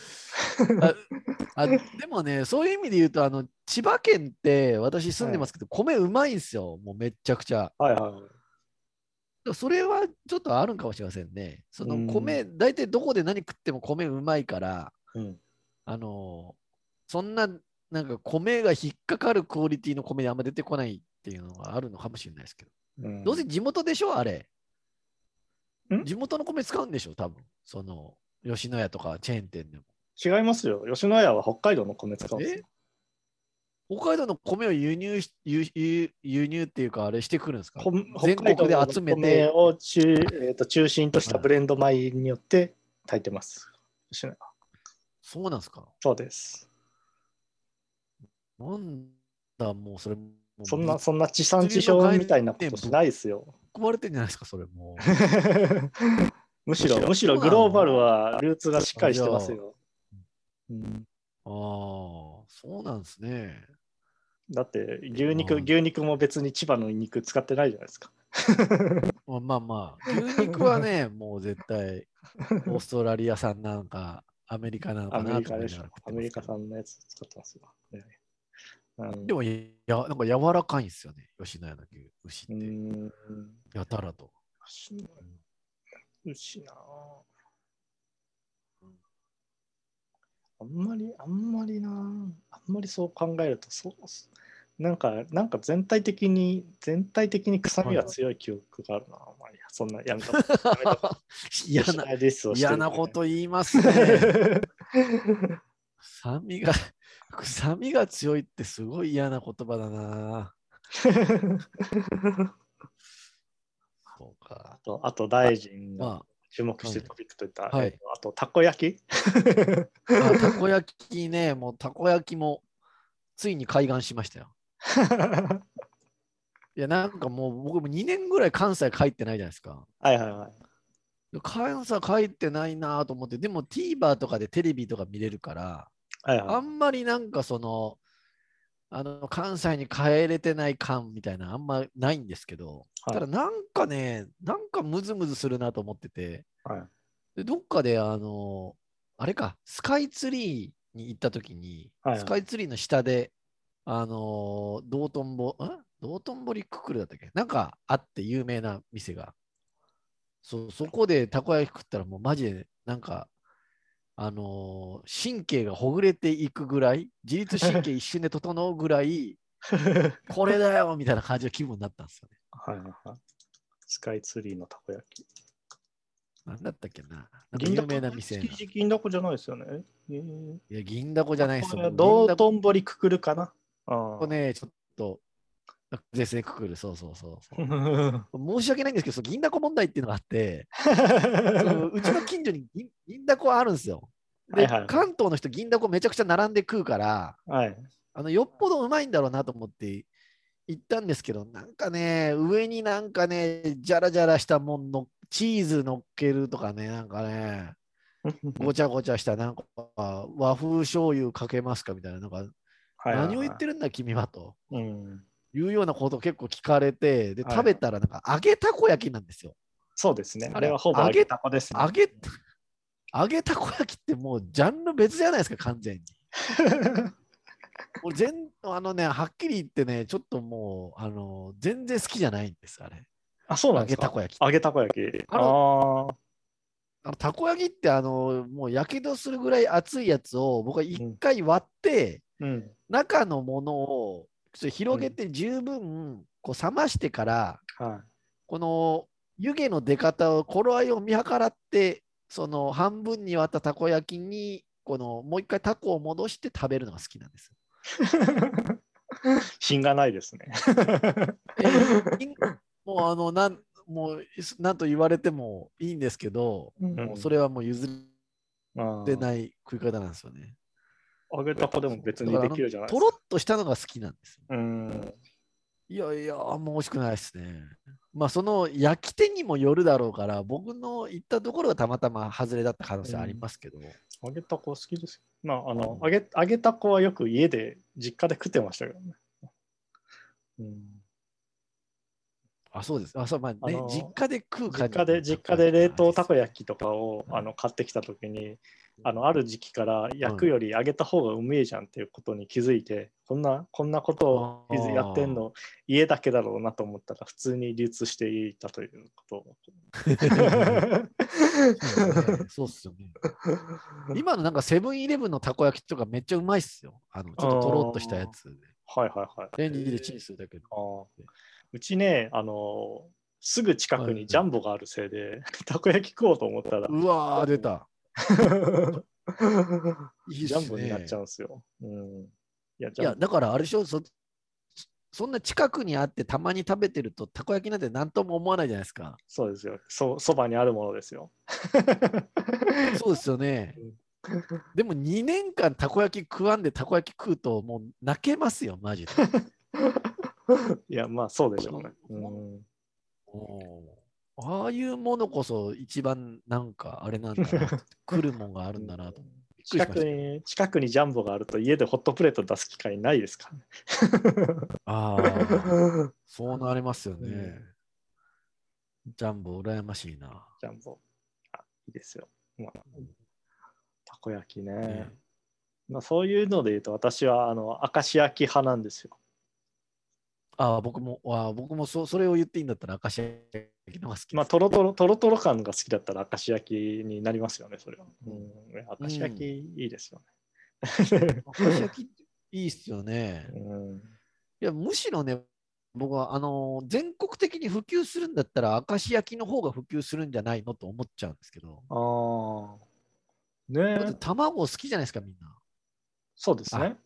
あでもね、そういう意味で言うと、あの千葉県って私住んでますけど、米うまいんですよ、もうめっちゃくちゃ。はいはいそれはちょっとあるんかもしれませんね。その米、大体どこで何食っても米うまいから、うんあのそんな、なんか米が引っかかるクオリティの米であんま出てこないっていうのがあるのかもしれないですけど。うんどうせ地元でしょあれん？地元の米使うんでしょ多分。その、吉野家とかチェーン店でも。違いますよ吉野家は北海道の米使うんですよ北海道の米を輸入し輸輸輸入っていうか、あれしてくるんですか？こ全国で集めて米を中,、えー、と中心としたブレンド米によって炊いてます。吉野家そうなんですか？そうです。なんだ、もうそれ、もうそんな、そんな地産地消みたいなことしないですよ。壊れてんじゃないですか、それもう。むしろ、むしろグローバルはルーツがしっかりしてますよ。うん、ああ、そうなんですね。だって牛肉、うん牛肉も別に千葉の肉使ってないじゃないですか。まあまあまあ、牛肉はね、もう絶対、オーストラリア産なんか、アメリカなのアかなと思いながら食っ。てアメリカ産のやつ使ってますよ。ねうんでもや、なんか柔らかいんですよね、吉野家の牛牛うって。んやたらと。牛牛なああんまりあんまりな。ああんまりそう考えるとそうなんかなんか全体的に全体的に臭みが強い記憶があるな、まあいいやそんなやめとこうやめとこう嫌な嫌なこと言いますね。臭みが、臭みが強いってすごい嫌な言葉だな。そうかあ。とあと大臣がま注目してるトピックといったら、はいえっとあとたこ焼き？たこ焼きね、もうたこ焼きもついに開眼しましたよ。いや、なんかもう僕も2年ぐらい関西帰ってないじゃないですか。はいはいはい関西帰ってないなと思って、でも TVer とかでテレビとか見れるから、はいはいあんまりなんかその、あの関西に帰れてない感みたいな、あんまないんですけど、はい。ただなんかね、なんかムズムズするなと思ってて、はい。でどっかであの、あれか、スカイツリーに行った時に、はい。はいスカイツリーの下で、あのー道頓堀、ん道頓堀ククルだったっけ？なんかあって有名な店が。そうそこでたこ焼き食ったらもうマジでなんか、あのー神経がほぐれていくぐらい、自律神経一瞬で整うぐらい、これだよみたいな感じの気分になったんですよね。はいはいはい。スカイツリーのたこ焼き。なんだったっけな。有名な店な。銀だこじゃないですよね。えー、いや、銀だこじゃないですよ。道銀だこ頓堀くくるかな。あこね、ちょっと、ですね、くくる、そうそうそうそう。あ。申し訳ないんですけど、その銀だこ問題っていうのがあって、うちの近所に銀銀だこあるんですよ。で、はいはい関東の人、銀だこめちゃくちゃ並んで食うから、はい。あのよっぽどうまいんだろうなと思って行ったんですけど、なんかね、上になんかね、じゃらじゃらしたもんの、チーズ乗っけるとかね、なんかね、ごちゃごちゃした、なんか和風醤油かけますかみたいな、なんか、何を言ってるるんだ、君はと。うん。いうようなことを結構聞かれて、で、はい食べたらなんか揚げたこ焼きなんですよ。そうですね。あれはほぼ揚げたこですね。揚げ、揚げたこ焼きってもうジャンル別じゃないですか、完全に。俺全、あのね、はっきり言ってね、ちょっともう、あの、全然好きじゃないんです、あれ。あ、そうな揚んですか？げたこ焼き。揚げたこ焼き。あああ。あのたこ焼きって、あの、もうやけどするぐらい熱いやつを僕は一回割って、うん。中のものをそれ広げて十分こう冷ましてから、はこの湯気の出方を、頃合いを見計らって、その半分に割ったたこ焼きに、このもう一回タコを戻して食べるのが好きなんです。い。品がないですね。えーいもうあのなん、もうなんと言われてもいいんですけど、もうそれはもう譲あれない食い方なんですよね。揚げたこでも別にできるじゃないですとろか。っとしたのが好きなんですよ。うん。いやいや、あんま美味しくないですね。まあ、その焼き手にもよるだろうから、僕の行ったところがたまたま外れだった可能性ありますけど、揚げたこ好きですよ。まあ、あの、揚げ、揚げたこはよく家で、実家で食ってましたけどね。うん。あ、そうです。あ、そう、まあね、実家で食う感じ実家で、実家で冷凍たこ焼きとかをあの買ってきたときに、あのある時期から焼くより揚げた方がうめえじゃんっていうことに気づいて、こんなこんなことをやってんの家だけだろうなと思ったら普通に流通していたということを。そうっすよね。今のなんかセブンイレブンのたこ焼きとかめっちゃうまいっすよ。あのちょっととろっとしたやつで。はいはいはい。レンジでチンするだけで。うちね、あのすぐ近くにジャンボがあるせいで、たこ焼き食おうと思ったら、うわー、出た。いいねジャンボになっちゃうんですよ。うん、いや、ジいや、だからあれでしょ、そそんな近くにあってたまに食べてるとたこ焼きなんて何とも思わないじゃないですか。そうですよ。そそばにあるものですよ。そうですよね。でも2年間たこ焼き食わんでたこ焼き食うともう泣けますよ、マジで。いや、まあそうでしょうね。ううんんああいうものこそ一番なんかあれなんだな、来るもんがあるんだなと。近くに近くにジャンボがあると家でホットプレート出す機会ないですからね。ああ、そうなりますよね。うんジャンボ、羨ましいな。ジャンボ。あいいですよ。まあ、たこ焼きね。ねまあ、そういうので言うと私はあの明石焼き派なんですよ。ああ、僕も、ああ僕もそそれを言っていいんだったら、明石焼きの方が好き。まあ、とろとろ、とろとろ感が好きだったら明石焼きになりますよね、それは。うん、明石焼きいいですよね。明石焼きいいっすよね。うん、いや、むしろね、僕はあのー全国的に普及するんだったら、明石焼きの方が普及するんじゃないのと思っちゃうんですけど、ああ。ね卵好きじゃないですか、みんな。そうですね。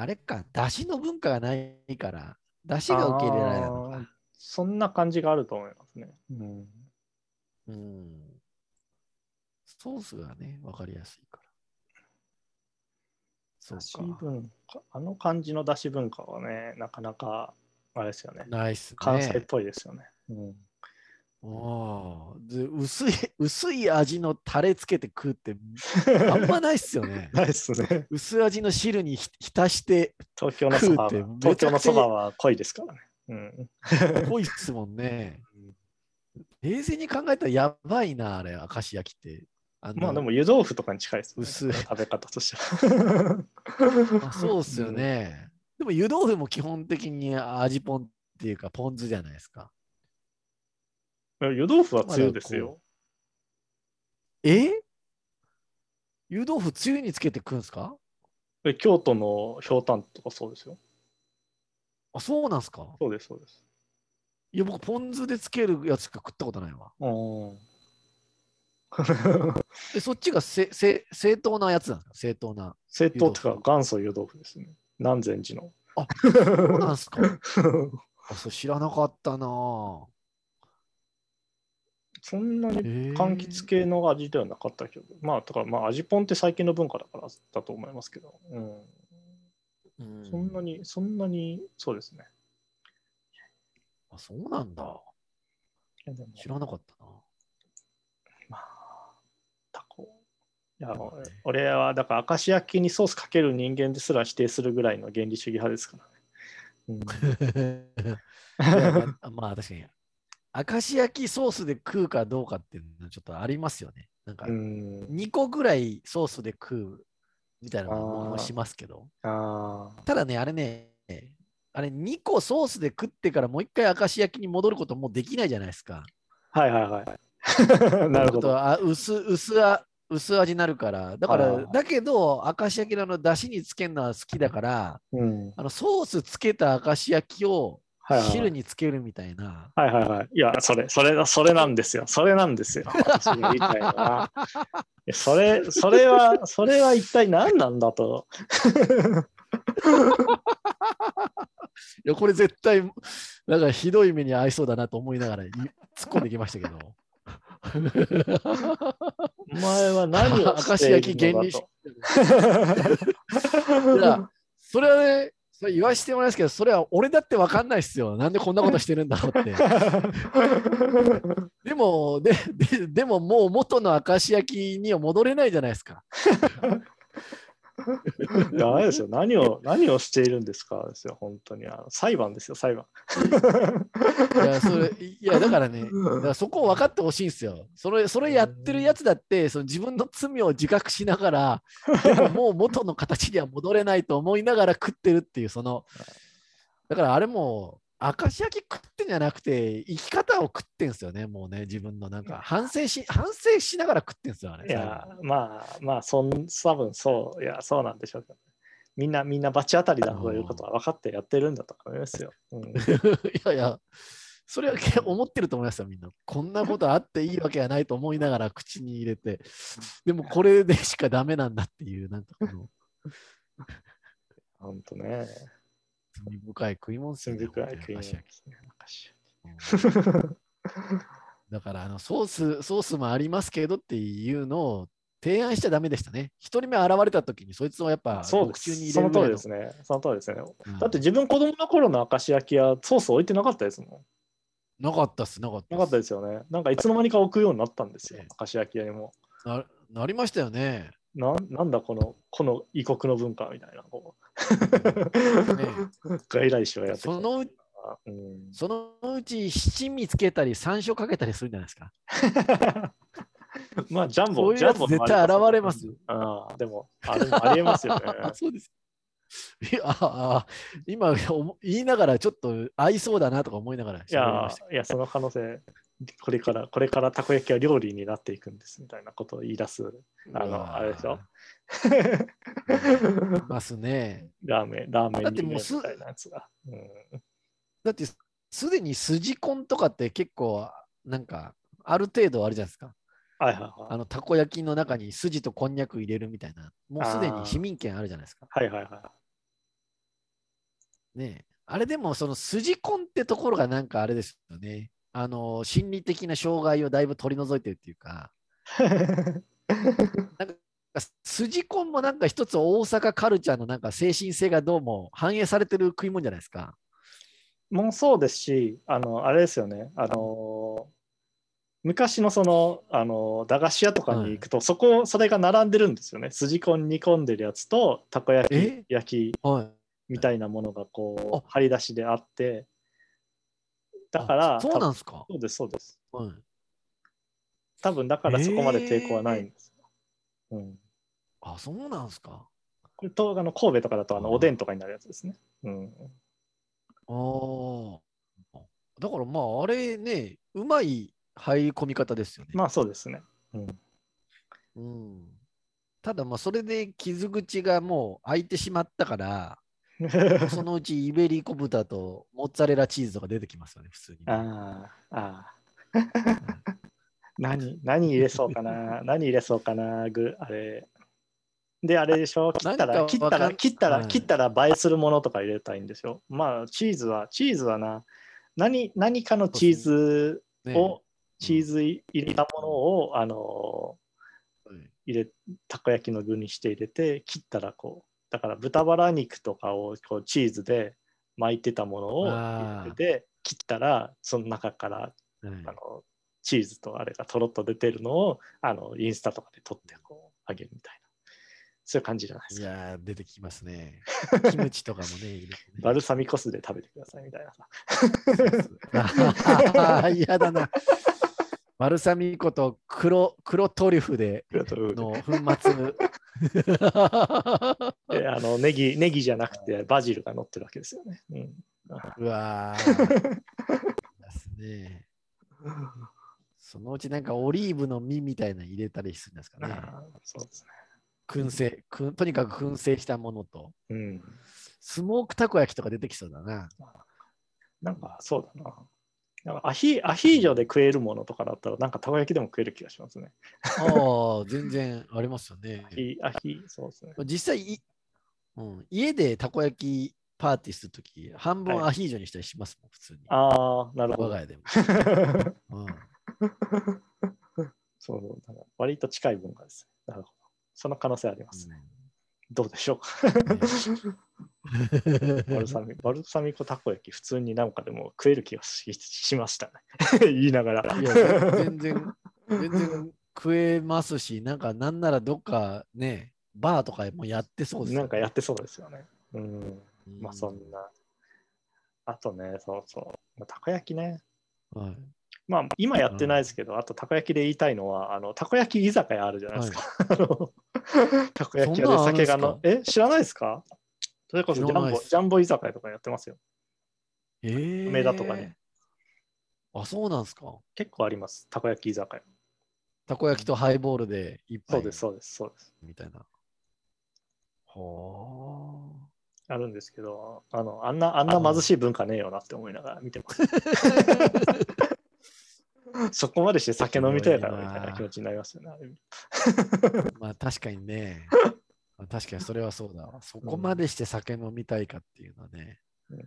あれか、だしの文化がないから、だしが受け入れられないのか。そんな感じがあると思いますね。うん、うん。ソースがね、わかりやすいから。そうか。文化、あの感じのだし文化はね、なかなか、あれですよね。ナイス、ね。関西っぽいですよね。うん、ああで薄い、薄い味のタレつけて食うって、あんまないっすよね。ないですね。薄味の汁にひ浸して東京のそば東京のそばは濃いですからね。うん、濃いっすもんね。冷静に考えたらやばいな、あれ、明石焼きって。あのまあでも湯豆腐とかに近いです、ね。薄い食べ方としては。あそうっすよね。でも湯豆腐も基本的に味ポンっていうかポン酢じゃないですか。湯豆腐は強いですよ。え？湯豆腐つゆにつけて食うんすか？で京都のひょうたんとかそうですよ。あ、そうなんすか？そうです、そうです。いや、僕、ポン酢でつけるやつしか食ったことないわ。うん。で、そっちがせせ正当なやつなんですか？正当な。正当ってか元祖湯豆腐ですね。南禅寺の。そうなんすか あ、そう知らなかったなぁ。そんなに柑橘系の味ではなかったけど、まあ、だからまあ味ポンって最近の文化だからだと思いますけど、うん、うんそんなに、そんなに、そうですね。あ、そうなんだ。知らなかったな。まあ、タコ。いや、俺は、だから、明石焼きにソースかける人間ですら否定するぐらいの原理主義派ですからね。いやまあ、まあ確かに。明石焼きソースで食うかどうかっていうのはちょっとありますよね。なんかうん。うん、2個ぐらいソースで食うみたいなのもしますけど。ただね、あれね、あれ2個ソースで食ってからもう一回明石焼きに戻ることもうできないじゃないですか。はいはいはい。なるほど。あ薄薄あ薄味になるから。だから、だけど、明石焼きのあの出汁につけるのは好きだから、うん。あのソースつけた明石焼きをはいはい汁につけるみたいな。はいはいはい。いや、それ、それ、それなんですよ。それなんですよ。私のは。いやそれ、それは、それは一体何なんだと。いや、これ絶対、なんかひどい目に遭いそうだなと思いながらい突っ込んできましたけど。お前は何をしているのだと。いや、それはね、それ言わしてもらいますけど、それは俺だって分かんないっすよ。なんでこんなことしてるんだろうって。でも、でででももう元の明石焼きには戻れないじゃないですか。ダメですよ。何を、何をしているんですかですよ。本当に。あの裁判ですよ、裁判。いや、それいやだからね、だからそこを分かってほしいんですよ。それそれやってるやつだって、その自分の罪を自覚しながら、でももう元の形には戻れないと思いながら食ってるっていう、その、だからあれも、明石焼き食ってんじゃなくて、生き方を食ってんすよね、もうね、自分のなんか、反省し、反省しながら食ってんすよ、あれ。いや、まあまあ、そん、多分そう、いや、そうなんでしょうけど。みんな、みんな罰当たりだということは分かってやってるんだと思いますよ。うん、いやいや、それはけ思ってると思いますよ、みんな。こんなことあっていいわけはないと思いながら口に入れて、でもこれでしかダメなんだっていう、なんかこの 本当ね。罪深い食い物ですよね。罪深い食い物でだからあのソース、ソースもありますけどっていうのを提案しちゃダメでしたね。一人目現れた時にそいつをやっぱそうで獄中にす。その通りですね。その通りですね。うんだって自分子供の頃の明石焼きはソース置いてなかったですもなかったっす、なかった。なかったですよね。なんかいつの間にか置くようになったんですよええ。明石焼き屋にも。ななりましたよね。ななんだこの、この異国の文化みたいな。こねう外来種がやってそのううん、そのうち七味つけたり山椒かけたりするんじゃないですか？まあ、ジャンボ、ジャンボも絶対現れますよ。ああ、でも、あでもありえますよね。あ そうです。いやああ今思言いながらちょっと合いそうだなとか思いながらいや。いや、その可能性、これから、これからたこ焼きは料理になっていくんですみたいなことを言い出す、あの、あれでしょ？いますね。ラーメン、ラーメンだってもうす。うんだってすでに筋コンとかって結構なんかある程度あるじゃないですか。はいはいはい。あのたこ焼きの中に筋とこんにゃく入れるみたいな。もうすでに市民権あるじゃないですか。はいはいはねえあれでもその筋コンってところがなんかあれですよね。あの心理的な障害をだいぶ取り除いてるっていうか。筋コンもなんか一つ大阪カルチャーのなんか精神性がどうも反映されてる食い物じゃないですか。い。もうそうですし、あの、あれですよね。あの、昔のその、あの、駄菓子屋とかに行くと、そこ、それが並んでるんですよね。筋コン煮込んでるやつと、たこ焼え？き、焼きはい。みたいなものがこう、あ張り出しであって、だから、あそうなんですか？そうです、そうです。はい多分だからそこまで抵抗はないんです。うん、あ、そうなんすか？これとあの神戸とかだとあのおでんとかになるやつですね。うん、ああ。だからまあ、あれね、うまい入り込み方ですよね。まあそうですね。うん、うん。ただまあ、それで傷口がもう開いてしまったから、そのうちイベリコ豚とモッツァレラチーズとか出てきますよね、普通にあ、ああ。何、何入れそうかな何入れそうかなぐ、あれ。で、あれでしょ？切ったら、切ったら、切ったら、はい。切ったら映えするものとか入れたいんでしょまあ、チーズは、チーズはな、何、何かのチーズね。を、チーズ入れたものを、あのはい。入れたこ焼きの具にして入れて切ったらこうだから豚バラ肉とかをこうチーズで巻いてたものを入れて切ったらその中からはい。あのチーズとあれがとろっと出てるのをあのインスタとかで撮ってこうあげるみたいなそういう感じじゃないですか。いやー、出てきますね。キムチとかもね、ねバルサミコ酢で食べてくださいみたいなさ。嫌だな。バルサミコと黒黒トリュフでの粉末。であのネギネギじゃなくてバジルが乗ってるわけですよね。うん、うわー。ですね。そのうちなんかオリーブの実みたいなの入れたりするんですかね。そうです燻製、くんとにかく燻製したものと、ね。うんスモークたこ焼きとか出てきそうだな。なんかそうだな。なんかアヒアヒージョで食えるものとかだったら、なんかたこ焼きでも食える気がしますね。ああ、全然ありますよねア。ヒアヒそうですね。実際い、うん、家でたこ焼きパーティーするとき、半分はいアヒージョにしたりしますもん、普通に。ああ、なるほど。我が家でも。うん、そうそう割と近い文化です。なるほど。その可能性ありますね。どうでしょうか？バルサミバルサミコたこ焼き、普通になんかでも食える気がししましたね。言いながら。全然、全然食えますし、なんかなんならどっかね、バーとかもやってそうですよね、なんかやってそうですよね。うん。うんまあそんな。あとね、そうそう。まあたこ焼きね。はいまあ今やってないですけど、あとたこ焼きで言いたいのは、あのたこ焼き居酒屋あるじゃないですか。たこ焼き屋で酒がの。え、知らないですか？それこそジャンボジャンボ居酒屋とかやってますよ。えー、梅田とかね。あ、そうなんですか？結構あります。たこ焼き居酒屋。たこ焼きとハイボールで一杯そうです、そうです、そうです。みたいな。はあるんですけど、あのあんなあんな貧しい文化ねえよなって思いながら見てます。そこまでして酒飲みたいからみたいな気持ちになりますよね。まあ確かにね。まあ確かにそれはそうだわ。そこまでして酒飲みたいかっていうのはね。うん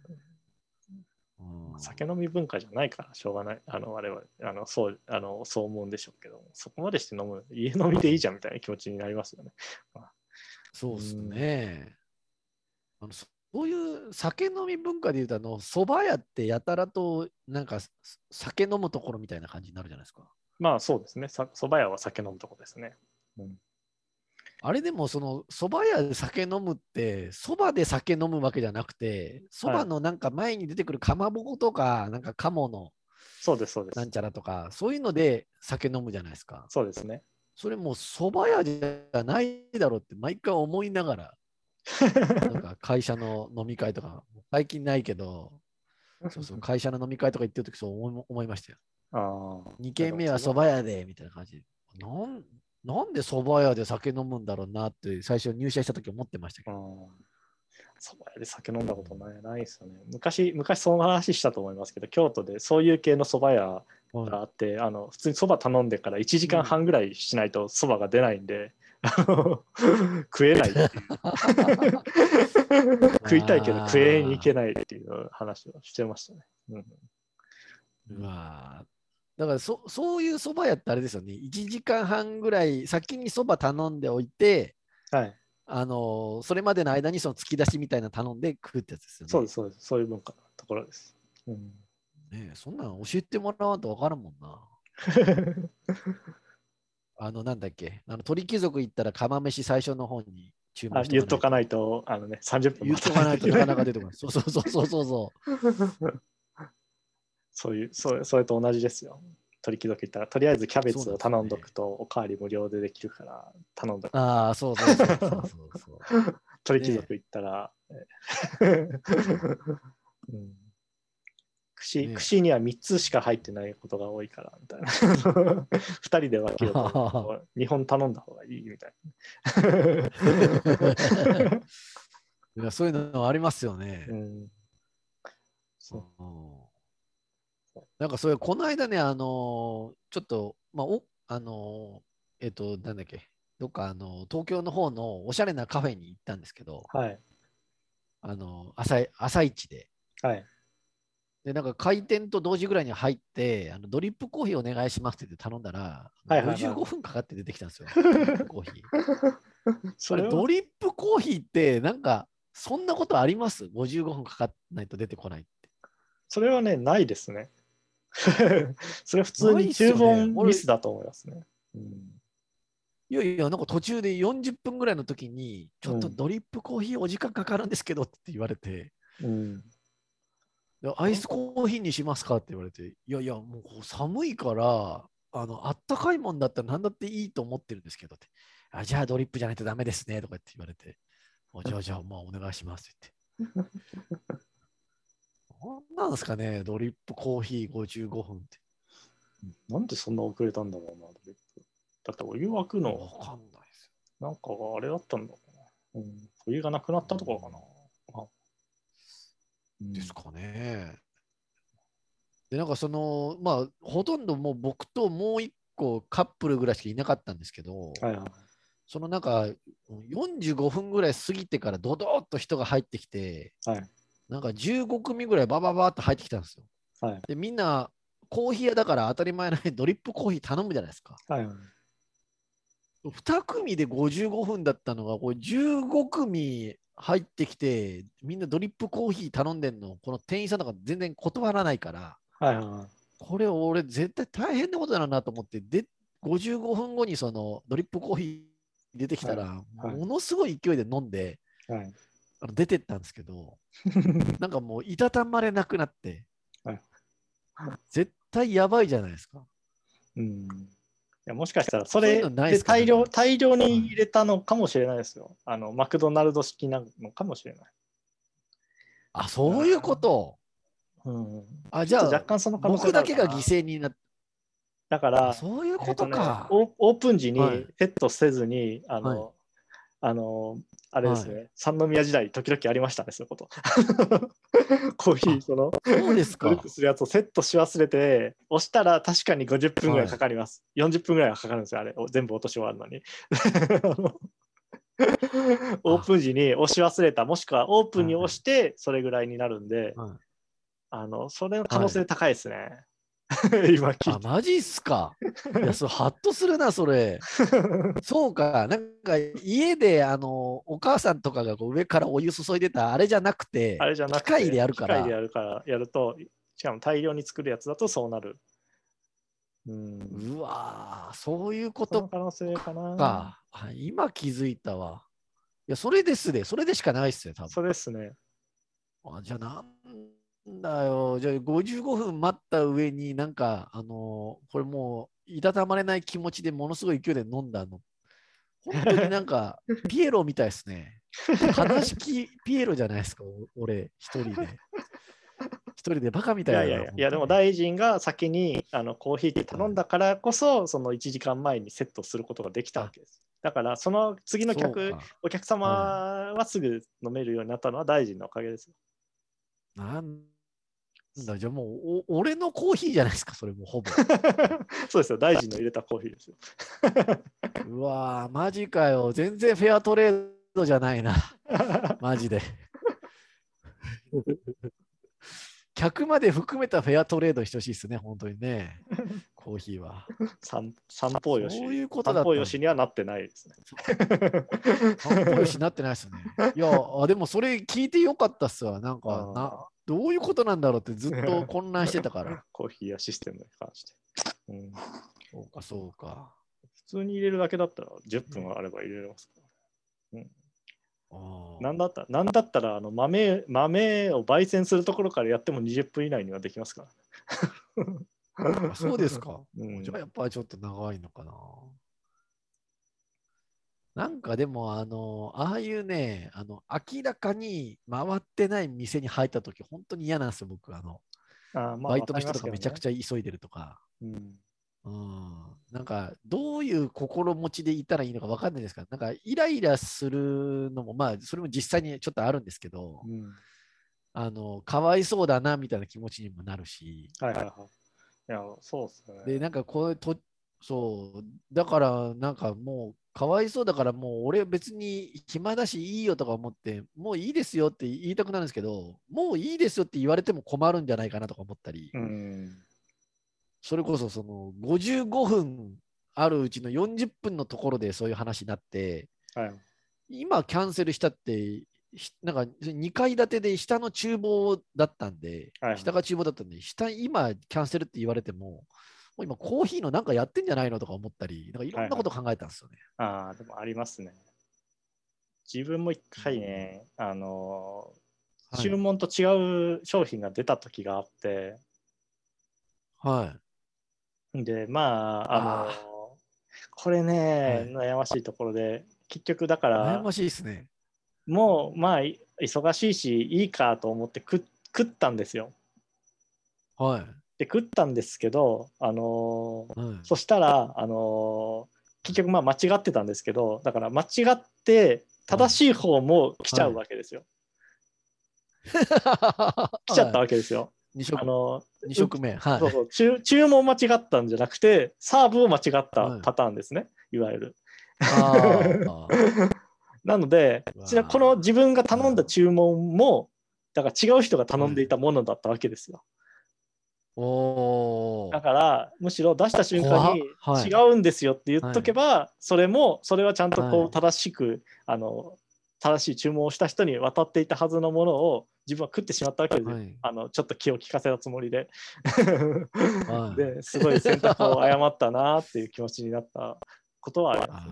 酒飲み文化じゃないからしょうがない。あの我々あのそうあのそう思うんでしょうけど、そこまでして飲む家飲みでいいじゃんみたいな気持ちになりますよね。そうですね。あのそそういう酒飲み文化でいうと、あの、蕎麦屋ってやたらと、なんか、す酒飲むところみたいな感じになるじゃないですか。まあそうですね。さ蕎麦屋は酒飲むとこですね。うんあれでも、その、蕎麦屋で酒飲むって、蕎麦で酒飲むわけじゃなくて、蕎麦のなんか前に出てくるかまぼことか、なんか鴨のそうです、そうですなん。ちゃらとか、そういうので酒飲むじゃないですか。そうですね。それもう蕎麦屋じゃないだろうって毎回思いながら、なんか会社の飲み会とか、最近ないけど、そうそう、会社の飲み会とか行ってるときそう思い思いましたよ。ああ。2軒目は蕎麦屋で、みたいな感じで。なんなんで蕎麦屋で酒飲むんだろうなって最初入社したとき思ってましたけど。うん蕎麦屋で酒飲んだことないないですよね。昔、昔その話したと思いますけど、京都でそういう系の蕎麦屋があって、あの普通に蕎麦頼んでから1時間半ぐらいしないと蕎麦が出ないんで、食えないっていう。食いたいけど食えに行けないっていう話をしてましたね。うんうわーだからそそういう蕎麦屋ってあれですよね。1時間半ぐらい先に蕎麦頼んでおいて、はい、あのーそれまでの間にその突き出しみたいな頼んで食うってやつですよね。そうです、そうです。そういう文化のところです。うんねえそんなん教えてもらわんと分からんもんな。あの、なんだっけ、あの鳥貴族行ったら釜飯最初の方に注文あして言っとかないと、あのね、30分言っとかないとなかなか 出ててこない。そうそうそうそうそうそ そういう、そうそれと同じですよ。鳥貴族行ったら。とりあえずキャベツを頼んどくとおかわり無料でできるから頼んだああ、そうそうそうそうそうそう。鳥貴族行ったら、え。うん串ね串には3つしか入ってないことが多いからみたいな。2人で分けると2本頼んだ方がいいみたい いやそういうのありますよね。な、。うん、そう。うん。なんかそれ、この間ね、あのーちょっと、まあ、お、あのーえっ、と、なんだっけ、どっか、あのー東京の方のおしゃれなカフェに行ったんですけど、はい。あのー朝い、朝一で。はいで、なんか開店と同時ぐらいに入って、あのドリップコーヒーお願いしますって頼んだら、はいはいはい。55分かかって出てきたんですよ。ドリップコーヒー。それドリップコーヒーって、なんか、そんなことあります ?55 分かかんないと出てこないって。それはねないですね。それは普通に注文ミスだと思いますね、うん。いやいや、なんか途中で40分ぐらいの時に、ちょっとうん。ドリップコーヒーお時間かかるんですけどって言われて、うん。でアイスコーヒーにしますかって言われて、いやいや、もう寒いから、あの、あったかいもんだったら何だっていいと思ってるんですけどって、あじゃあドリップじゃないとダメですねとかって言われて、あじゃあじゃあ、まあお願いしますって言って。なんなんですかね、ドリップコーヒー55分って。なんでそんな遅れたんだろうなドリップ。だってお湯沸くの。わかんないですなんかあれだったんだろうな、うん、お湯がなくなったところかな、あうんですかね。で、なんかその、まあ、ほとんどもう僕ともう一個カップルぐらいしかいなかったんですけど、はいはいそのなんか45分ぐらい過ぎてからドドーッと人が入ってきて、はいなんか15組ぐらいバババーっと入ってきたんですよ。はいで、みんなコーヒー屋だから当たり前なようにドリップコーヒー頼むじゃないですか。はいはい2組で55分だったのが、これ15組入ってきて、みんなドリップコーヒー頼んでんの、この店員さんとか全然断らないから、はいはいこれ俺絶対大変なことだなと思って、で、55分後にそのドリップコーヒー出てきたら、はいものすごい勢いで飲んで、はい。あの出てったんですけど、なんかもういたたまれなくなって。はい、絶対やばいじゃないですか。うん。いやもしかしたらそれです大量大量に入れたのかもしれないですよ。あのマクドナルド式なのかもしれない。あ、そういうこと？うん、あ、じゃあ、若干その可能性僕だけが犠牲になって、だからあそういうことえっとねか。オオープン時にはいセットせずに、あの、はあの、あれですね、は三宮時代、時々ありましたね、そういうこと。コーヒー、その、そうですかするやつをセットし忘れて、押したら確かに50分ぐらいかかります。40分ぐらいはかかるんですよ、あれ。お全部落とし終わるのに。オープン時に押し忘れた、もしくはオープンに押して、それぐらいになるんで、はいあの、それの可能性高いですね。今聞いあ、マジっすか？いや、それ、ハッとするな、それ。て。そうか、なんか家であのお母さんとかがこう上からお湯注いでたあれじゃなくて、あれじゃなくて機械でやるから機械でやるからやると、しかも大量に作るやつだとそうなる。うん。うわーそういうこそのと可能性かな。か。あ今気づいたわ。いや、それですね。それでしかないっすよ、多分。それですね。あじゃあなんだよ。じゃあ55分待った上になんか、あのーこれもう、いたたまれない気持ちでものすごい勢いで飲んだの。本当になんか、ピエロみたいですね。悲しきピエロじゃないですか、お俺、一人で。一人でバカみいたいだなやいやいや、いやでも大臣が先にあのコーヒーって頼んだからこそ、その1時間前にセットすることができたわけです。だから、その次の客、お客様はすぐ飲めるようになったのは大臣のおかげですよ。なんだ、じゃあもうお、俺のコーヒーじゃないですか、それもうほぼ。そうですよ、大臣の入れたコーヒーですよ。うわー、マジかよ。全然フェアトレードじゃないな。マジで。客まで含めたフェアトレード等しいですね、本当にね。コーヒーは。三三方よし。そういうことだったんだ三方よしにはなってないですね。散歩よしになってないですね。いや、あでもそれ聞いてよかったっすわ。なんかな、どういうことなんだろうってずっと 混乱してたから。コーヒーやシステムに関して。うん、そうか、そうか。普通に入れるだけだったら10分あれば入れれますから。あーなんだったなんだったらあの豆豆を焙煎するところからやっても20分以内にはできますから。あそうですか。うんじゃあやっぱりちょっと長いのかな。なんかでも、あの、ああいうね、あの、明らかに回ってない店に入ったとき、本当に嫌なんですよ、僕。あの、あまあバイトの人とかめちゃくゃ。ちゃ急いでるとか。うんうん、なんか、どういう心持ちでいたらいいのか分かんないですから、なんか、イライラするのも、まあ、それも実際にちょっとあるんですけど、うんあの、かわいそうだな、みたいな気持ちにもなるし、はいはいはい。いや、そうっすね。で、なんか、こう、と、そう、だから、なんかもう、かわいそうだから、もう、俺別に暇だし、いいよとか思って、もういいですよって言いたくなるんですけど、もういいですよって言われても困るんじゃないかなとか思ったり、うん。それこそその55分あるうちの40分のところでそういう話になって、はい。今キャンセルしたって、ひなんか2階建てで下の厨房だったんで、はい下が厨房だったんで、下今キャンセルって言われても、今コーヒーのなんかやってんじゃないのとか思ったり、なんかいろんなこと考えたんですよね。ああ、でもありますね。自分も一回ね、あのー、はい注文と違う商品が出た時があって、はい。で、まあ、あのーあーこれね、悩ましいところで、結局だから悩ま、しいですね。もう、まあ、い忙しいし、いいかと思って食食ったんですよ。はい。で、食ったんですけど、あのーはい、そしたら、あのー結局まあ間違ってたんですけど、だから間違って正しい方も来ちゃうわけですよ。来ちゃったわけですよ。2食あの二食目。はい。そうそう注注文間違ったんじゃなくて、サーブを間違ったはいパターンですね、い、わゆる。なのでこの自分が頼んだ注文も、だから違う人が頼んでいたものだったわけですよ。おー。だから、むしろ出した瞬間に違うんですよって言っとけば、それも、それはちゃんとこはい。う正しく、あの、正しい注文をした人に渡っていたはずのものを自分は食ってしまったわけで。はい。あのちょっと気を利かせたつもりで。はい。ですごい選択を誤ったなっていう気持ちになったことはあります、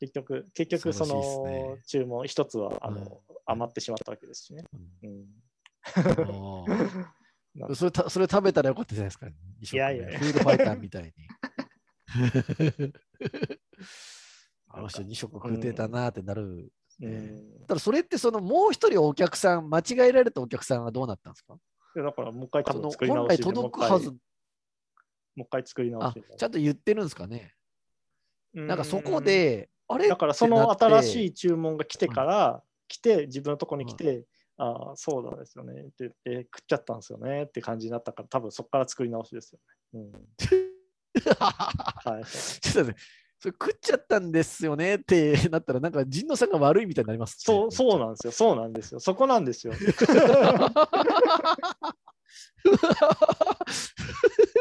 結局、結局そのね注文一つはあの、はい。余ってしまったわけですしね。ーうん それたそれ食べたらよかったじゃないですか。二食目いやいやフードファイターみたいに。あの人2食食ってたなってなる。うんただそれってそのもう一人お客さん、間違えられたお客さんはどうなったんですか？でだからもう一回作り直しで本来届くはずもう一回。作り直あしちゃんと言ってるんですかね。うんなんかそこで、あれ？だからその新しい。い注文が来てから、来て自分のとこに来て、ああそうなんですよねって言って、えー食っちゃったんですよねって感じになったから多分そこから作り直しですよね。うん、はい、ちょっとそれ食っちゃったんですよねってなったら、なんか陣野さんが悪いみたいになります、ね。そうそうなんですよそうなんですよそこなんですよ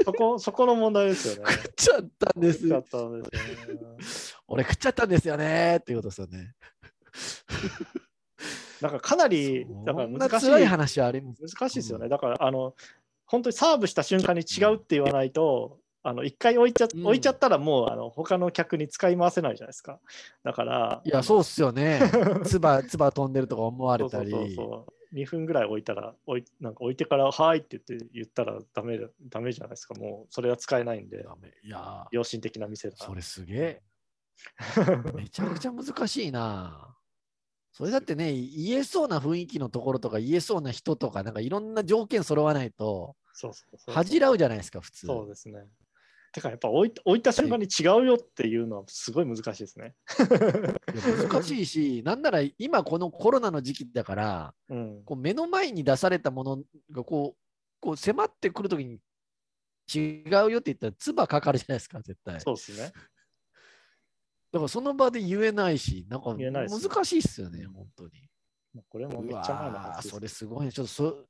そこそこの問題ですよね。食っちゃったんです食っちゃったんですよね。俺食っちゃったんですよねっていうことですよね。だからかなりだから難しい話はあります。難しいですよね。だからあの本当にサーブした瞬間に違うって言わないと、あの一回置いちゃうん置いちゃったらもうあの他の客に使い回せないじゃないですか。だからいや、そうっすよね。つば、つば飛んでるとか思われたり。そうそうそうそう2分ぐらい置いたら置いなんか置いてから「はい」って言って言ったらダメだダメじゃないですか。もうそれは使えないんでダメいや良心的な店だ。ー、それすげえ。めちゃくちゃ難しいな。それだってね、言えそうな雰囲気のところとか、言えそうな人とか、なんかいろんな条件揃わないと、そうそうそう恥じらうじゃないですか、普通。そうですね。てかやっぱ置い置いた瞬間に違うよっていうのはすごい難しいですね。難しいし、なんなら今このコロナの時期だから、うん、こう目の前に出されたものがこうこう迫ってくるときに違うよって言ったら、唾かかるじゃないですか、絶対。そうですね。だからその場で言えないし、なんか難しいっすよね、本当に。これもめうっちゃ前の話ですそれすごいね。ちょっとそ、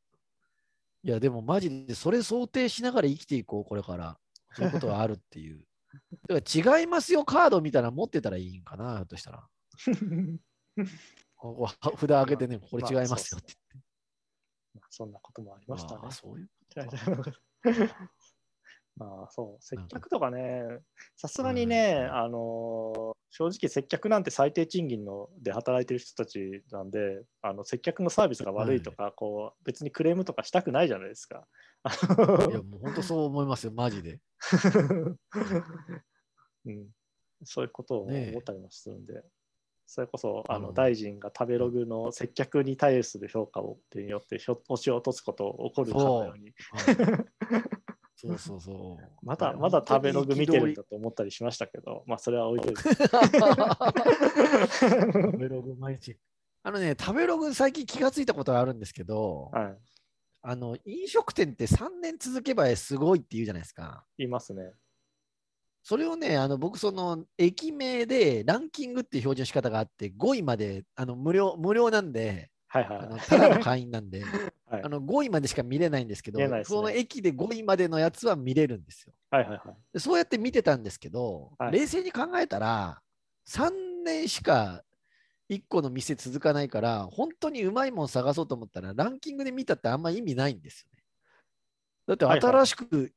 いや、でもマジでそれ想定しながら生きていこう、これから。そういうことがあるっていう。だから違いますよ、カードみたいなの持ってたらいいんかな、としたら。ここは札開けてね、これ違いますよってそんなこともあり言って。ましたね。そういう。ま あそう、接客とかね、さすがにね、あのー正直接客なんて最低賃金ので働いてる人たちなんであの接客のサービスが悪いとか、こう別にクレームとかしたくないじゃないですか。いや、もう本当そう思いますよ、マジで。うん、そういうことを思ったりもするんで、それこそあのうん。大臣が食べログの接客に対する評価をによってひょ星を落とすことを起こるかのように。はいそうそうそう。まだまだ食べログ見てるんだ本と思ったりしましたけど、まあそれは置いといて。食べログ毎日。あのね、食べログ最近気がついたことがあるんですけど、はい、あの飲食店って3年続けばすごいって言うじゃないですか。いますね。それをね、あの僕、その駅名でランキングっていう表示の仕方があって、5位まであの無料無料なんで、はいはいはいあのただの会員なんで、はいあの5位までしか見れないんですけど、ねその駅で5位までのやつは見れるんですよ。はいはいはい。でそうやって見てたんですけど、はい冷静に考えたら、3年しか1個の店続かないから、本当にうまいもん探そうと思ったら、ランキングで見たってあんま意味ないんですよね。だってはいはい新しく、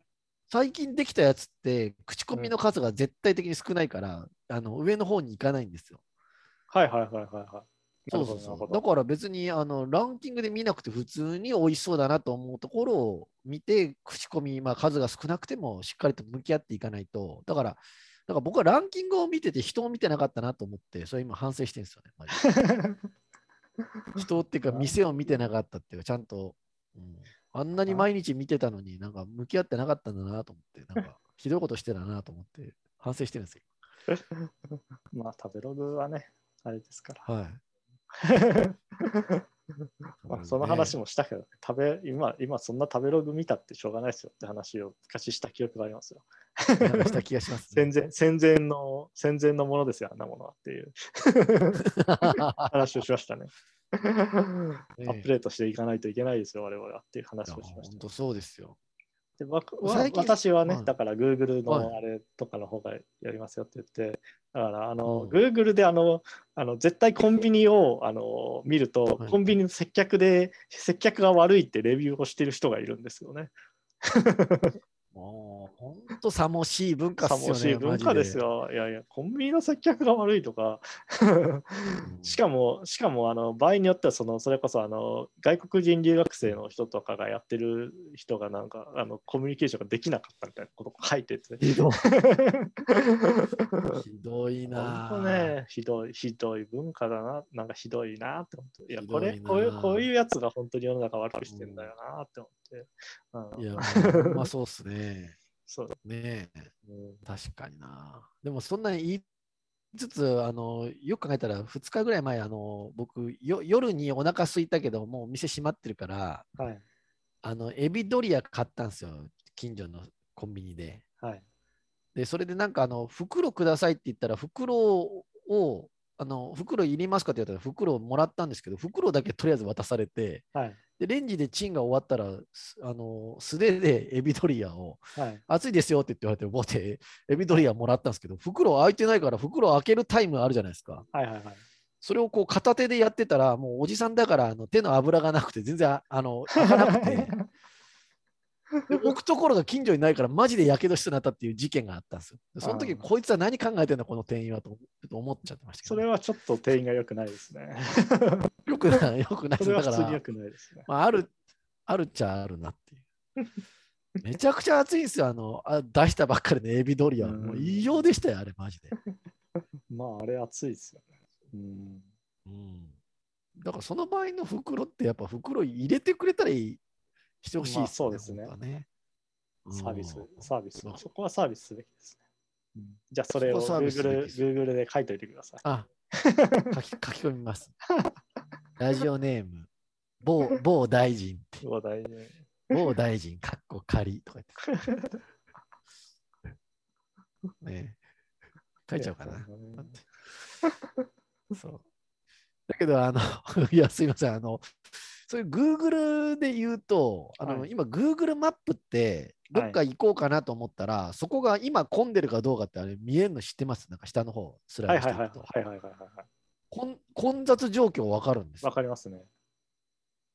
最近できたやつって、口コミの数が絶対的に少ないから、あの上の方に行かないんですよ。はいはいはいはいはい。そうそうそう。だから別にあのランキングで見なくて普通に美味しそうだなと思うところを見て、口コミ、まあ、数が少なくてもしっかりと向き合っていかないと、だから、だから僕はランキングを見てて人を見てなかったなと思って、それ今反省してるんですよね。人っていうか店を見てなかったっていうか、ちゃんと、うんあんなに毎日見てたのになんか向き合ってなかったんだなと思って、なんかひどいことしてたなと思って反省してるんですよ。まあ食べログはね、あれですから。はい。まあ、その話もしたけど、食べ今、今そんな食べログ見たってしょうがないですよって話を昔した記憶がありますよ。した気がします、ね。戦前戦前の戦前のものですよ、あんなものはっていう話をしましたね。アップデートしていかないといけないですよ、我々はっていう話をしました。本当そうですよ。で私はね、はい。だから Google はい。のあれとかの方がやりますよって言って、だからあの、うん。Google であのあの絶対コンビニをあの見ると、はい。コンビニの接客で接客が悪いってレビューをしてる人がいるんですよね。もう本当さもしい文化っすよね。しい文化ですよ。いやいや、コンビニの接客が悪いとか。しかも、しかもあの場合によってはその、それこそあの外国人留学生の人とかがやってる人がなんかあのコミュニケーションができなかったみたいなことが書いてて。ひどいひどいな本当ね、ひどい、ひどい文化だな、なんかひどいなって思って。いや、これ、こういう、こういうやつが本当に世の中悪くしてんだよなって思って。うんいや、まあそうっすね。そう、ねえ、うん確かにな。でもそんなに言いつつ、あの、よく考えたら2日ぐらい前、あの、僕よ、夜にお腹空いたけど、もう店閉まってるから、はい、あの、エビドリア買ったんですよ。近所のコンビニで。はい、で、それでなんか、あの、袋くださいって言ったら、袋を、あの、袋いりますかって言ったら、袋をもらったんですけど、袋だけとりあえず渡されて、はい、で、レンジでチンが終わったら、すあの、素手でエビドリアを、はい。熱いですよって言われて、持ってエビドリアもらったんですけど、袋開いてないから、袋開けるタイムあるじゃないですか。はいはいはい。それをこう片手でやってたら、もうおじさんだからあの手の油がなくて、全然ああの開かなくて、で 置くところが近所にないから、マジでやけどしそうになったっていう事件があったんですよ。でその時こいつは何考えてんだ、この店員はと思っちゃってましたけど、それはちょっと店員が良くないですね。よくない、よくないそれはだから普通に良、くないですね。まあ、ある、あるっちゃあるなっていう。めちゃくちゃ熱いんですよ、あのあ出したばっかりのエビドリア。うんもう異常でしたよ、あれ、マジで。まあ、あれ熱いですよね。うん。うんだからその場合の袋ってやっぱ袋入れてくれたらいいしてほしいまあそうですねサービスうん、サービスそこはサービスすべきですね。うんじゃあ、それを Google, です Google で書いといてください。あ 書き書き込みます。ラジオネーム、某 某大臣って、話題に。某大臣、かっこ仮とか言って。ね書いちゃおうかな。そう。だけど、あの、いや、すいません、あの、そういう Google で言うと、あの、はい今 Google マップって、どっか行こうかなと思ったら、そこが今混んでるかどうかってあれ見えるの知ってます？なんか下の方、スラはいはいはいイドしていくと。はいはいはいはい。混混雑状況わかるんですわよ。かりますね。い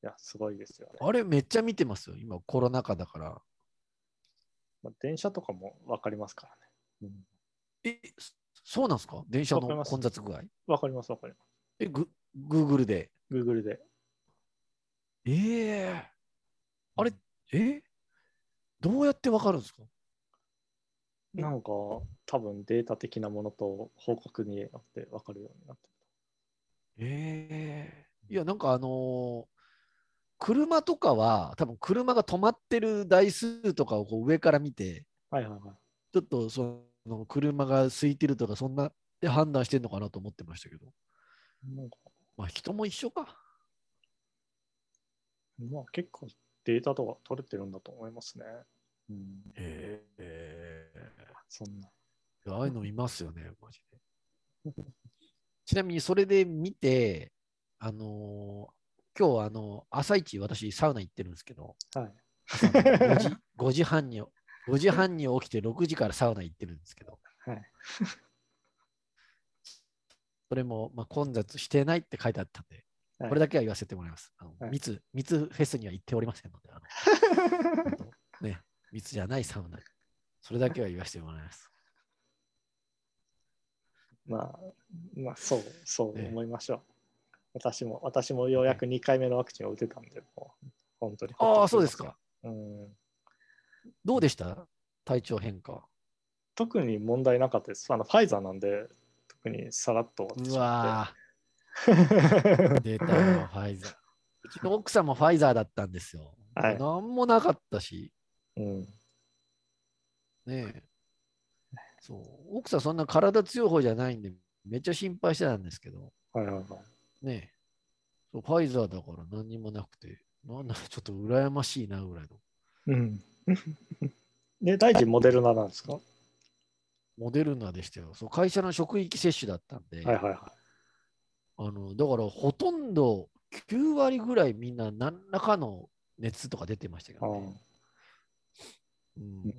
や、すごいですよね。あれめっちゃ見てますよ、今コロナ禍だから。まあ電車とかもわかりますからね。うんえ、そそうなんですか？電車の混雑具合？わかりますわかりまえ、グ、Google で？す。Google で。ええあれ、え？どうやってわかるんですか？なんか多分データ的なものと報告によって分かるようになってええいや、なんかあのー車とかは、多分車が止まってる台数とかをこう上から見て、る。はいはいはい。ちょっとその車が空いてるとか、そんなで判断してんのかなと思ってましたけど、まあ人も一緒か。まあ結構データとか取れてるんだと思いますね。うん、へえそんな。ああいうの見ますよね、マジで。ちなみにそれで見て、あのー今日あの朝一私サウナ行ってるんですけど、はい。朝の5時 ,5 時半に5時半に起きて6時からサウナ行ってるんですけど、はい。それも、まあ、混雑してないって書いてあったんで、はいこれだけは言わせてもらいます。あのはい密密フェスには行っておりませんので、あの ね、密じゃないサウナ、それだけは言わせてもらいます。まあ、まあ、そう、そうええ思いましょう。私も、私もようやく2回目のワクチンを打てたんで、もう本当に。ああ、そうですか。。うん。どうでした？体調変化。特に問題なかったです。あの、ファイザーなんで、特にさらっと終うわわってしまー、って。出たよ、ファイザー。うちの奥さんもファイザーだったんですよ。はいなんもなかったし、うん。ねえ。そう。奥さんそんな体強い方じゃないんで、めっちゃ心配してたんですけど、はいはいはい。ねえ。そうファイザーだから何にもなくて、なんだちょっと羨ましいなぐらいの。うん。で、大臣モデルナなんですか？はモデルナでしたよ。そう会社の職域接種だったんで、いはいはあのだからほとんど9割ぐらいみんな何らかの熱とか出てましたけい。どね。うん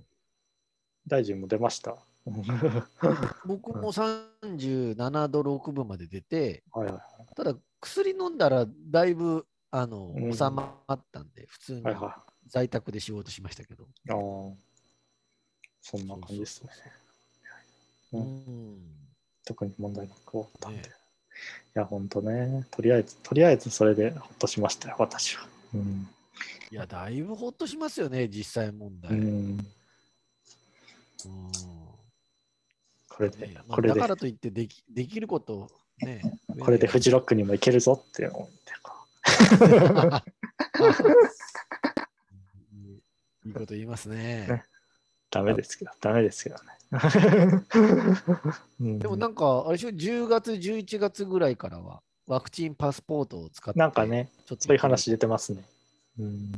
大臣も出ました。僕も37度6分まで出て、はいはいただ薬飲んだらだいぶあのうん収まったんで、普通にはいは在宅で仕事しましたけど。い。ああ。そんな感じですね。ううんん。特に問題なく終わったんで。ねいや、ほんとね。とりあえず、とりあえずそれでほっとしましたよ、私は。うん。いや、だいぶほっとしますよね、実際問題。ううんん、これでこれでだか、らといってできできること、ね、これでフジロックにも行けるぞって思って、こ いいこと言いますねダメですけど、ダメですけどね。うんでもなんか、あれでしょ、10月、11月ぐらいからはワクチンパスポートを使って、なんかね、ちょっとそういう話出てますね。うん。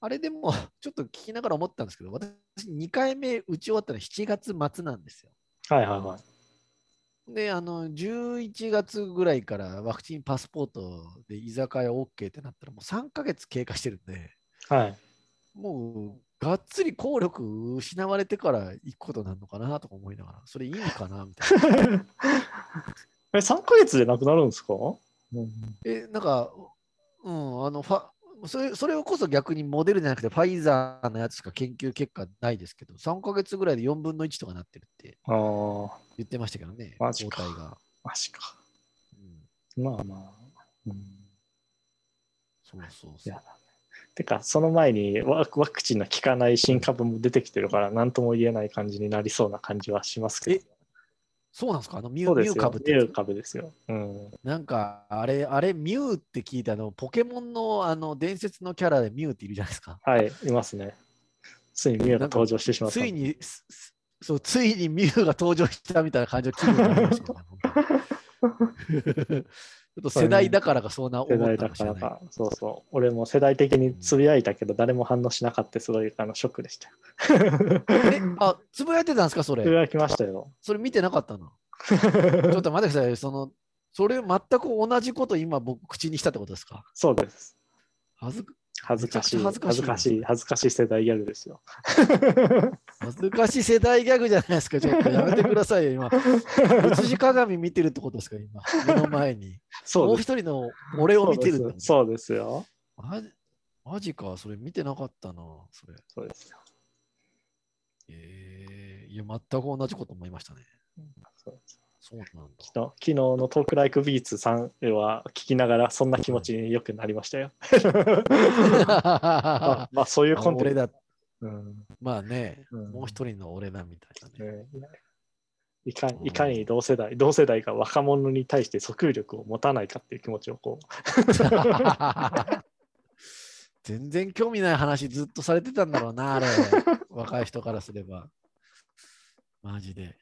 あれでも、ちょっと聞きながら思ったんですけど、私、2回目打ち終わったの7月末なんですよ。はいはいはい。で、あの、11月ぐらいからワクチンパスポートで居酒屋 OK ってなったら、もう3ヶ月経過してるんで、はい。もう、がっつり効力失われてから行くことになるのかなとか思いながら、それいいのかなみたいな。え、3ヶ月でなくなるんですか、うん、え、なんか、うん、あの、ファそれそれこそ逆にモデルじゃなくて、ファイザーのやつしか研究結果ないですけど、3ヶ月ぐらいで4分の1とかなってるって言ってましたけどね、マジか抗体が。マジか。うん、まあまあ。うん、そうそうそう。てか、その前にワワクチンの効かない新株も出てきてるから、なんとも言えない感じになりそうな感じはしますけど。そうなんですか？あのミュそうですよ。ミュー株ってミューやつ株ですよ。うん。なんか、あれ、あれ、ミューって聞いたの、ポケモンのあの伝説のキャラでミューっているじゃないですか。はい、いますね。ついにミューが登場してしまった。ついに、そう、ついにミュウが登場したみたいな感じの気分になりました っと世代だからかそうな思ったかもしれない。そうそう。俺も世代的につぶやいたけど、誰も反応しなかったすごいあのショックでしたよ。え、あ、つぶやいてたんですか、それ？つぶやきましたよ。それ見てなかったな。ちょっと待ってください。その、それ全く同じこと今僕口にしたってことですか？そうです。恥ず恥ずかしい。恥ずかしい恥ずかしい。世代ギャグですよ。恥ずかしい世代ギャグじゃないですか。ちょっとやめてくださいよ、今。映し鏡見てるってことですか、今。目の前に。もうそうです。一人の俺を見てるそうですよ。マジマジか、それ見てなかったな、それ。そうですよ。えー、いや、全く同じこと思いましたね。そうそうなんだ。昨日昨日のトークライクビーツさんは聞きながらそんな気持ちによくなりましたよ。まあ、まあそういうコンテンツ。うんまあね、うんもう一人の俺だみたいなね。ねいかにいかに同世代同世代が若者に対して訴求力を持たないかっていう気持ちをこう 全然興味ない話ずっとされてたんだろうな、あれ。若い人からすれば。マジで。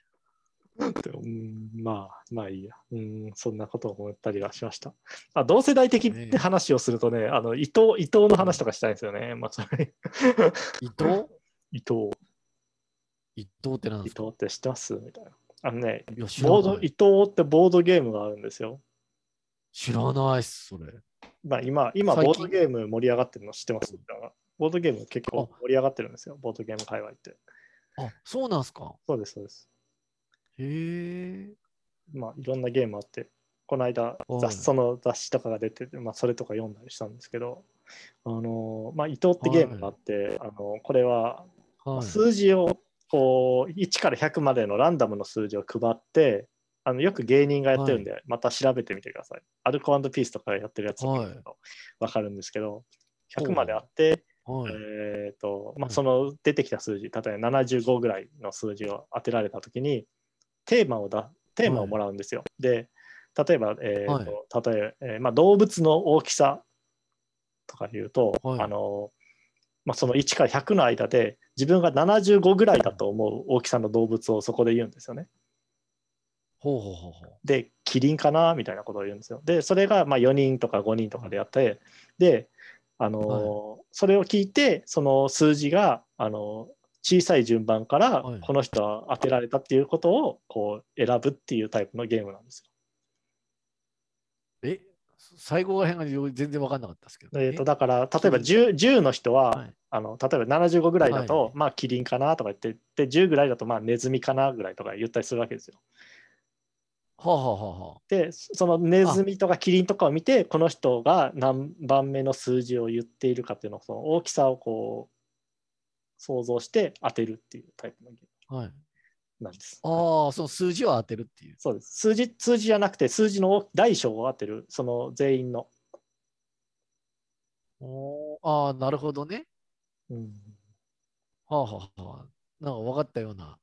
うんまあまあいいや、うん、そんなことを思ったりはしました。あ同世代的ねって話をするとね、あの伊藤伊藤の話とかしたいんですよね。まあ、それ 伊藤？伊藤伊藤って何伊ですか？藤って知ってます？みたいな。あのね、ボード伊。藤ってボードゲームがあるんですよ。知らないっす、それ。まあ、今、今ボードゲーム盛り上がってるの知ってます？ボードゲーム結構盛り上がってるんですよ。ボードゲーム界隈って。あ、そうなんすか？そうです、そうです。へえ。まあ、いろんなゲームあって、この間、はい雑その雑誌とかが出てて、まあ、それとか読んだりしたんですけど、あのまあ、伊藤ってゲームがあって、あのこれははい。数字をこう1から100までのランダムの数字を配って、あのよく芸人がやってるんで、また調べてみてください。アルコピースとかやってるやつを見ると分かるんですけど、100まであって、はい。えーとまあ、うんその出てきた数字、例えば75ぐらいの数字を当てられたときに、テーマをだテーマをもらうんですよ。で、例えば、えーと例えばえーまあ、動物の大きさとかで言うと、はいあのまあ、その1から100の間で自分が75ぐらいだと思う大きさの動物をそこで言うんですよね。ほうほうほう。で、キリンかなみたいなことを言うんですよ。で、それがまあ4人とか5人とかでやって、で、あのーそれを聞いて、その数字が、あのー小さい順番からはいこの人は当てられたっていうことをこう選ぶっていうタイプのゲームなんですえ、最後ら辺が全然分かんなかったですけど。よ。えー、とえだから例えば 10, 10の人は、はいあの例えば75ぐらいだと、はいまあキリンかなとか言ってで10ぐらいだとまあネズミかなぐらいとか言ったりするわけですよ。はあ、はあはあはあ、でそのネズミとかキリンとかを見てこの人が何番目の数字を言っているかっていうのをその大きさをこう想像して当てるっていうタイプのゲーはい。ムなんです。ああ、その数字を当てるっていう。そうです数字数字じゃなくて数字の大小を当てるその全員の。おーああ、なるほどね。うんはあはあはあ。なんか分かったような。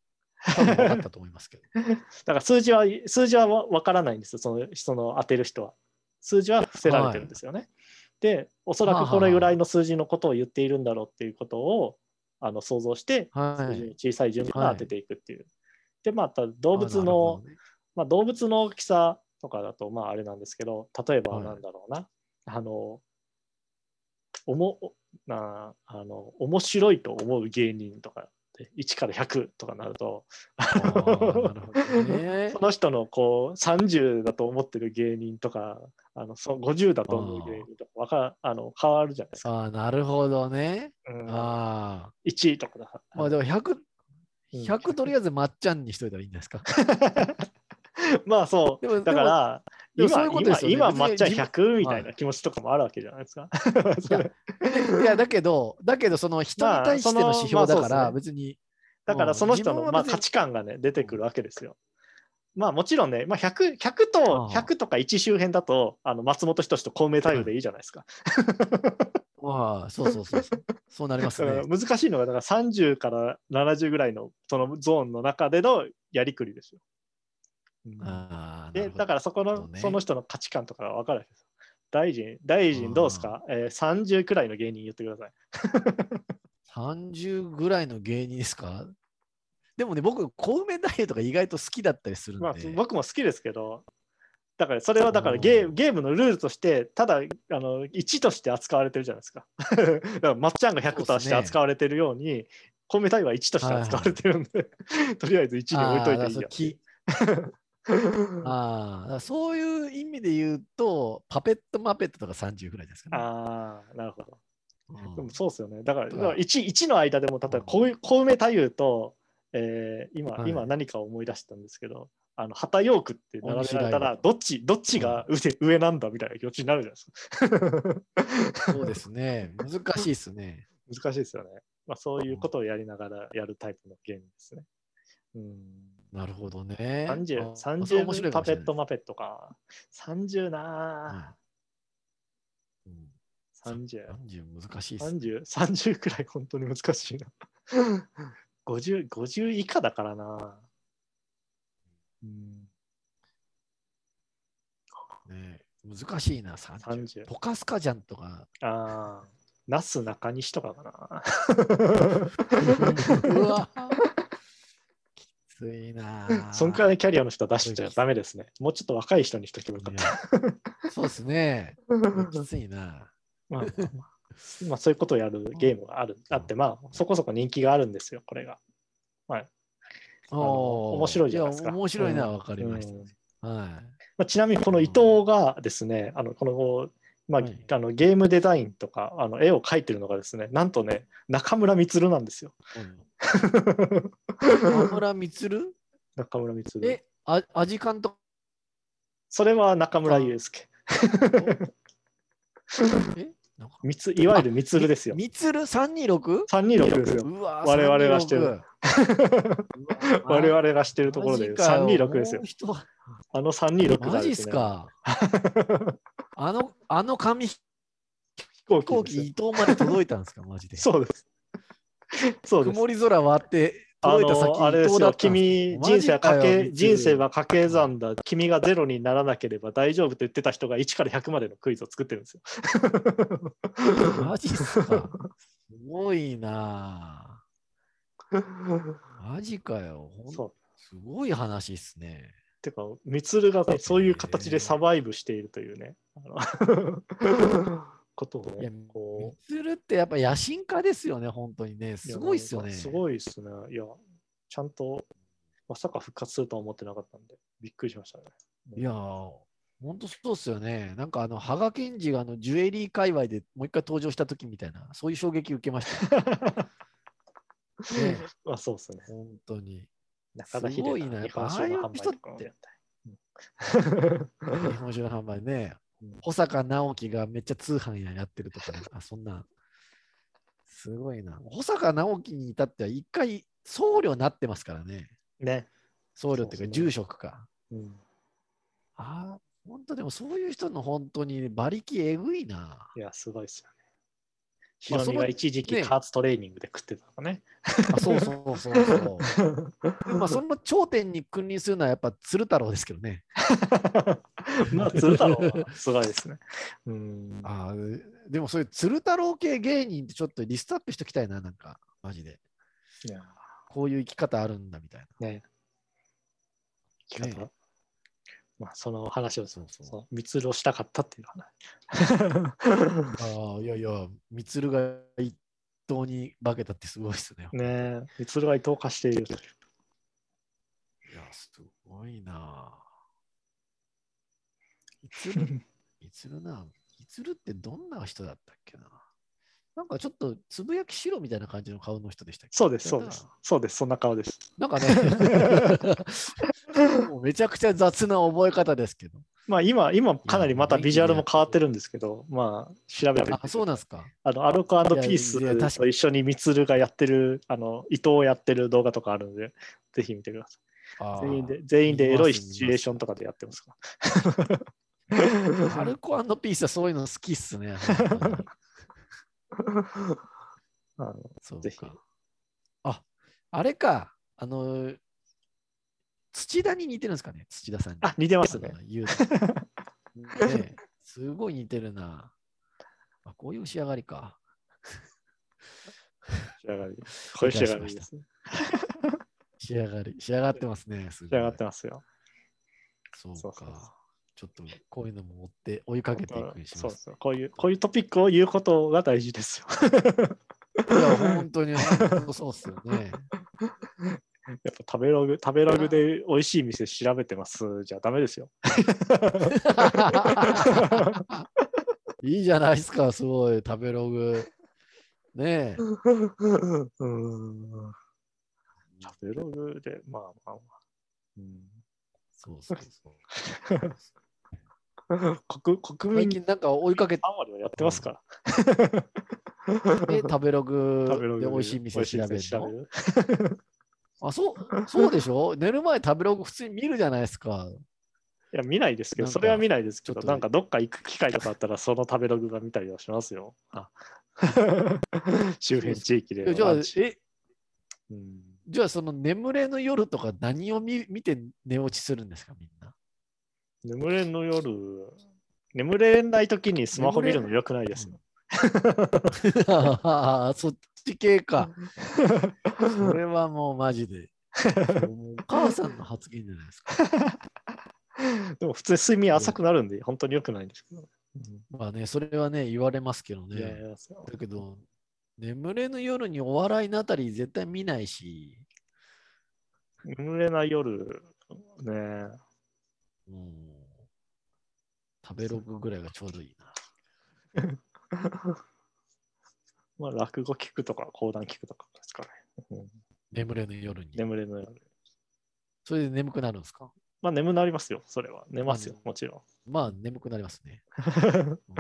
多分分かったと思いますけど。だから数字は数字はわ分からないんですよそのその当てる人は。数字は伏せられてるんですよね。でおそらくこれぐらいの数字のことを言っているんだろうっていうことをあの想像してはい。小さい順から当てていくっていう。でまた動物のねまあ、動物の大きさとかだとまああれなんですけど例えばはいなんだろうな、あのおもなあの面白いと思う芸人とかで1から100とかなるとあーなるほどね そ。の人のこう30だと思ってる芸人とかあのそ50だと思う芸人とかわかあの変わるじゃないですか。ああ、なるほどね。うん、ああ。1位とかだ。まあでも100、うん100とりあえずまっちゃんにしといたらいいんですか？まあそでもうだからでも今そういうことですよね今今抹茶自分100みたいな気持ちとかもあるわけじゃないですか。いや、だけど、だけど、その人に対しての指標だから、別に。だからその人のまあ価値観がね出てくるわけですよ。まあもちろんね、まあ、100, 100とああ100とか1周辺だとあの松本人志と公明太夫でいいじゃないですか。まあ、そうそうそうそう。そうなりますね。難しいのがだから30から70ぐらいのそのゾーンの中でのやりくりですよ。でだからそこの、ねその人の価値観とかが分かるわけですよ。大臣、大臣どうですか、えー、?30 くらいの芸人言ってください。30ぐらいの芸人ですか？でもね、僕、小梅太夫とか意外と好きだったりするんで。まあ、僕も好きですけど、だからそれはだからゲーゲームのルールとして、ただあの1として扱われてるじゃないですか。だからまっちゃんが100として扱われてるように、コメタイは1として扱われてるんで、とりあえず1に置いといていいや あそういう意味で言うと、パペットマペットとか30ぐらいですかね。ああ、なるほど。うんでもそうですよね。だからだから 1, 1の間でも、例えば小梅太夫と、えー今、はい今何か思い出したんですけど、あの旗ヨークって並べられたら、どっちどっちが上,、上なんだみたいな気持ちになるじゃないですか。そうですね。難しいですね。難しいですよね。まあ、そういうことをやりながらやるタイプのゲームですね。うんなるほどね。30、あそれ面白30パペットマペットか。30なうんうんぁ。30。30難しいっすね。30、30くらい本当に難しいな。50、50以下だからな。うん、ね難しいな、30。30。ポカスカジャンとか。ああ、ナス中西とかかな。うわき ついな。そんくらいのキャリアの人は出しちゃダメですね。もうちょっと若い人にしとけばよかった。そうですね。きついな。まあまあそういうことをやるゲームがある、あって、まあそこそこ人気があるんですよ、これが。のおー面白いじゃないですかや面白いな、うんわかりました。うんはい。まあ、ちなみにこの伊藤がですね、あのこのまあはいあのゲームデザインとかあの絵を描いてるのがですね、なんとね、中村充なんですよ。中村充中村充。え、あ味監督それは中村祐介。え？みついわゆる充ですよ。みつる？326? 326ですよ。我々がしてる。326我々がしてるところでマジかよ。326ですよ。あの326がマジっですか。あの、あの紙飛飛行機伊藤まで届いたんですか、マジで。そうです。そうです。曇り空割ってあ届いた先の、あれですよ、君、人生はかけ、人生はは掛け算だ、君がゼロにならなければ大丈夫と言ってた人が1から100までのクイズを作ってるんですよ。マジっすか？すごいなぁ。マジかよ。すごい話っすね。てか、みつるがね、そういう形でサバイブしているというね、あのことをいやね、こみつるってやっぱ野心家ですよね、本当にね。う、すごいっすよね。すごいっすね。いや、ちゃんと、まさか復活するとは思ってなかったんで、びっくりしましたね。いやー、本当そうっすよね。なんかあの、羽賀健二があのジュエリー界隈でもう一回登場した時みたいな、そういう衝撃受けましたよ。ねまあそうですね。本当に。中田秀すごいな日やっぱああいう人って 日本酒の販売ねうん。保坂直樹がめっちゃ通販ややってるとかね。あ、そんな。すごいな。保坂直樹に至っては一回僧侶になってますからね。ね。僧侶っていうか住職か。うんああ、本当でもそういう人の本当に馬力えぐいな。いや、すごいですよね。ヒロミが一時期ね加圧トレーニングで食ってたのかね。あそうそうそうそう。まあその頂点に君臨するのはやっぱ鶴太郎ですけどね。まあ、鶴太郎はすごいですね。うん。ああでもそういう鶴太郎系芸人ってちょっとリストアップしておきたいな、なんか、マジで。いやこういう生き方あるんだみたいな。ね。生き方、ねまあ、その話を、そうそうそう、蜜ろしたかったっていう話。ああ、いやいや、みつるが一等に化けたってすごいっすね。ねえ、蜜ろが伊藤化しているといや、すごいなぁ。いつる、いつるな。いつるってどんな人だったっけな？なんかちょっとつぶやき白みたいな感じの顔の人でしたそうです、そうです。そうです、そんな顔です。なんかね、めちゃくちゃ雑な覚え方ですけど。まあ今、今かなりまたビジュアルも変わってるんですけど、まあ調べてあ、そうなんですか。あのアルコピースと一緒にミツルがやってる、あの伊藤をやってる動画とかあるので、ぜひ見てください。全員で全員でエロいシチュエーションとかでやってますから。アルコピースはそういうの好きっすね。あのそうぜひか。あ、あれか。あの、土田に似てるんですかね、土田さんに。あ、似てますね ねすごい似てるな。あこういう仕上がりか。仕上がり。こういう仕上がりですね。仕上がり。仕上がってますね。す仕上がってますよ。そうか。そうそうそうちょっとこういうのも追って追いかけていくようにします。そうそうこういう、こういうトピックを言うことが大事ですよ。いや、本当にそうっすよね。やっぱ食べログ、食べログで美味しい店調べてますじゃダメですよ。いいじゃないですか、すごい。食べログ。ねえ。うん食べログで、まあまあまあ。うんそうそうそう。国国民最近なんか追いかけて、3割はやってますから。食べログ 食べログで美味しい店調べるの？あ、そう、そうでしょ？寝る前食べログ普通に見るじゃないですか。いや、見ないですけど、それは見ないですけど、ちょっとなんかどっか行く機会とかあったら、その食べログが見たりはしますよ。あ周辺地域でのじゃあ。え、うんじゃあその眠れの夜とか何を見見て寝落ちするんですか、みんな？眠れんの夜、眠れない時にスマホ見るのよくないですよ。ああ、そっち系か。それはもうマジで。お母さんの発言じゃないですか。でも普通に睡眠浅くなるんで、本当によくないんですけど。まあね、それはね、言われますけどうんいやいね。やだけど、眠れぬ夜にお笑いのあたり絶対見ないし、眠れない夜、ねうん、食べログぐらいがちょうどいいな。まあ、落語聞くとか、講談聞くとかですかね。うん眠れぬ夜に。眠れの夜。それで眠くなるんですか？まあ、眠なりますよ、それは。寝ますよま、もちろまあ眠くなりますね。ん。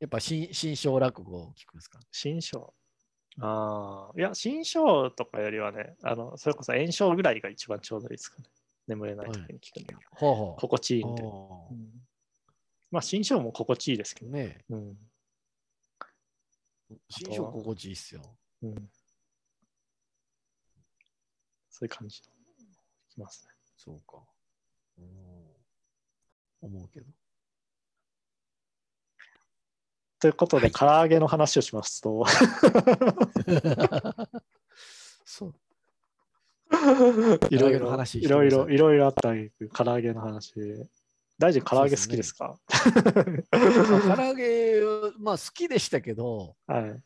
やっぱ新新章落語を聞くんですか？新章。ああ、いや、新章とかよりはね、あの、それこそ炎症ぐらいが一番ちょうどいいですかね。眠れない時に聞くには。ほうほう。心地いいんで。おーうんまあ、新章も心地いいですけどね。ねうん。え、新章心地いいっすよ。うん。そういう感じ。いきますね。そうか。うん思うけど。ということで、はい唐揚げの話をしますと、そう。いろいろ、話いろいろ、いいろいろあった唐揚げの話。大臣、唐揚げ好きですか？まあ 唐揚げ、まあ好きでしたけど、はい。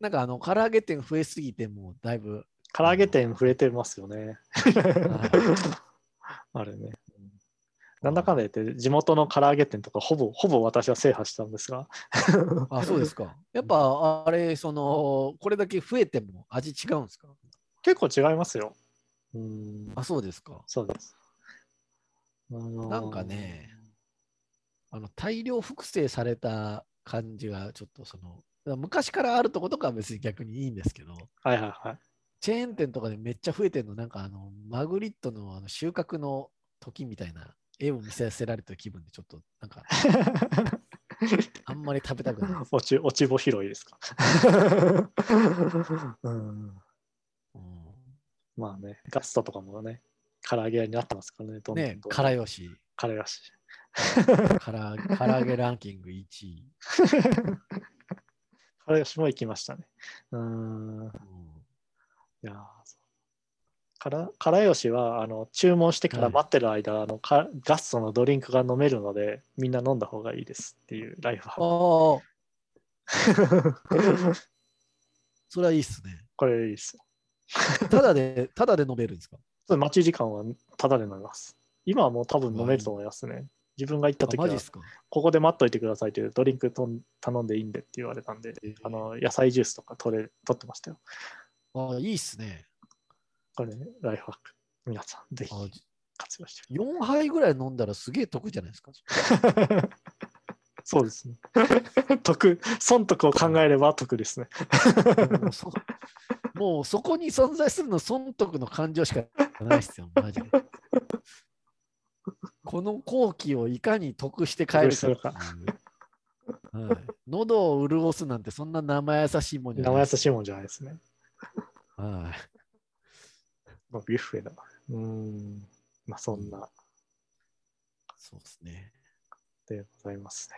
なんかあの、唐揚げ店増えすぎて、もうだいぶ、唐揚げ店増えてますよね。は あれね。なんだかんだ言って、地元の唐揚げ店とか、ほぼ、ほぼ私は制覇したんですが、あ、そうですか。やっぱ、あれ、その、これだけ増えても味違うんですか？結構違いますよ。うん、あ、そうですか。そうです。あのーなんかね、あの大量複製された感じがちょっとその昔からあるとことかは別に逆にいいんですけどはいはいはい。チェーン店とかでめっちゃ増えてるのなんかあのマグリットのあの収穫の時みたいな絵を見せせられた気分でちょっとなんか あんまり食べたくないです、落ち、落ち穂拾いですか？うん、うん。まあね、ガストとかもね、唐揚げ屋になってますからね、どんどんねどんどん。からよし唐揚げし。から唐揚げランキング1位、唐揚げしも行きましたね。うん。うん。いやからからよしはあの注文してからはい待ってる間、あのかガストのドリンクが飲めるのでみんな飲んだ方がいいですっていうライフハッああク それはいいっすね。これいいです。よ ただでただで飲めるんですか？そう待ち時間はタダで飲みます。今はもう多分飲めると思いますね。自分が行ったあ時はマジっすか？ここで待っといてくださいというドリンクとん頼んでいいんでって言われたんで、えー。あの野菜ジュースとか取れ取ってましたよ。あいいっすね。これ、ライフハック。皆さんぜひあ活用して4杯ぐらい飲んだらすげえ得じゃないですか？そうですね。得、損得を考えれば得ですね。もうそこに存在するの損得の感情しかないですよ、マジで。この後期をいかに得して帰るか。はい、喉を潤すなんてそんな生優しいもんじゃない。生優しいもんじゃないですね。はいまあ、ビュッフェだ。うーん。まあ、そんなそうですね。でございますね。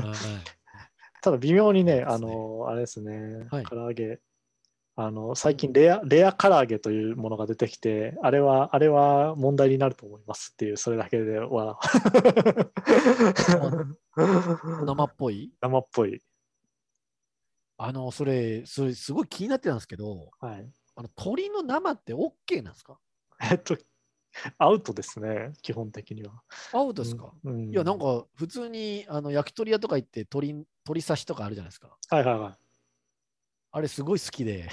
はいただ、微妙にね、あの、あれですね、はい唐揚げ。あの最近レア、レア唐揚げというものが出てきて、あれは、あれは問題になると思いますっていう、それだけでは。生っぽい？生っぽい。あの、それ、それすごい気になってたんですけど、はい。あの鳥の生って OK なんですか？えっと、アウトですね、基本的には。アウトですか、うん、いや、なんか普通にあの焼き鳥屋とか行って鳥鳥刺しとかあるじゃないですか。はいはいはい。あれすごい好きで、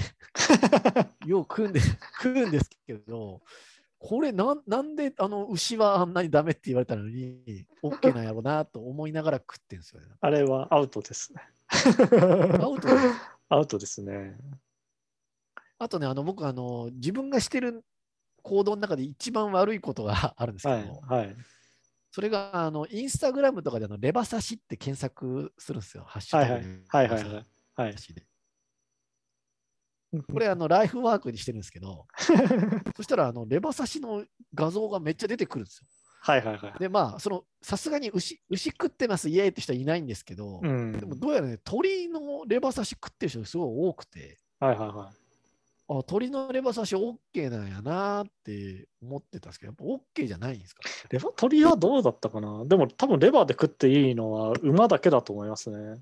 よく食うんで 食うんですけど、これなんなんであの牛はあんなにダメって言われたのに、OK なんやろうなと思いながら食ってんですよね。あれはアウトですね。アウトですアウトですね。あとね、あの僕あの、自分がしてる行動の中で一番悪いことがあるんですけど、はい。はい。それがあのインスタグラムとかであのレバ刺しって検索するんですよ。ハッシュはいはいタグで。はいはいはい。はいこれあのライフワークにしてるんですけど、そしたらあのレバ刺しの画像がめっちゃ出てくるんですよ。はいはいはい。で、まあ、そのさすがに牛牛食ってます、イエーイって人はいないんですけど、うん。でもどうやらね、鳥のレバ刺し食ってる人がすごい多くて、はいはいはい。あ鳥のレバ刺し OK なんやなって思ってたんですけど、やっぱ OK じゃないんですか？レバ鳥はどうだったかな？でも多分レバーで食っていいのは馬だけだと思いますね。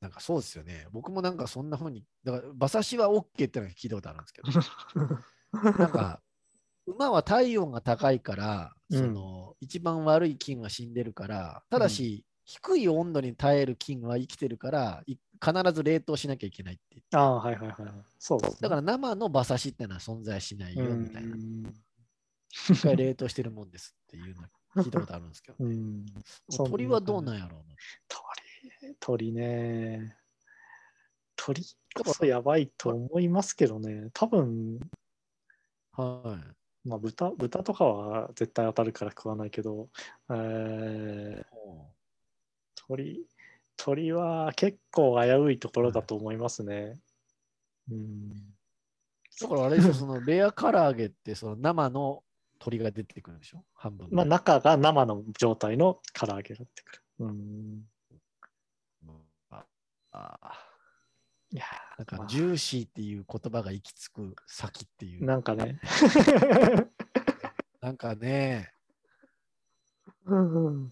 なんかそうですよね。僕もなんかそんな風に、だから馬刺しは OK ってのは聞いたことあるんですけど、なんか馬は体温が高いから、うん。その一番悪い菌は死んでるから、ただし、低い温度に耐える菌は生きてるから、い必ず冷凍しなきゃいけないって言って。ああ、はいはいはいはい。そうですね。だから生の馬刺しってのは存在しないようんみたいな。一回冷凍してるもんですっていうの 聞いたことあるんですけど。うん。でそんなも鳥はどうなんやろうな。鳥、鳥ね。鳥こそやばいと思いますけどね。多分、はい。まあ豚、豚とかは絶対当たるから食わないけど、えー、鳥、鳥は結構危ういところだと思いますね。うん。だからあれでしょ、そのレア唐揚げってその生の鳥が出てくるんでしょ半分。まあ、中が生の状態の唐揚げが出てくる。うん。ああいやなんかまあジューシーっていう言葉が行き着く先っていう。なんかね。なんかね、うん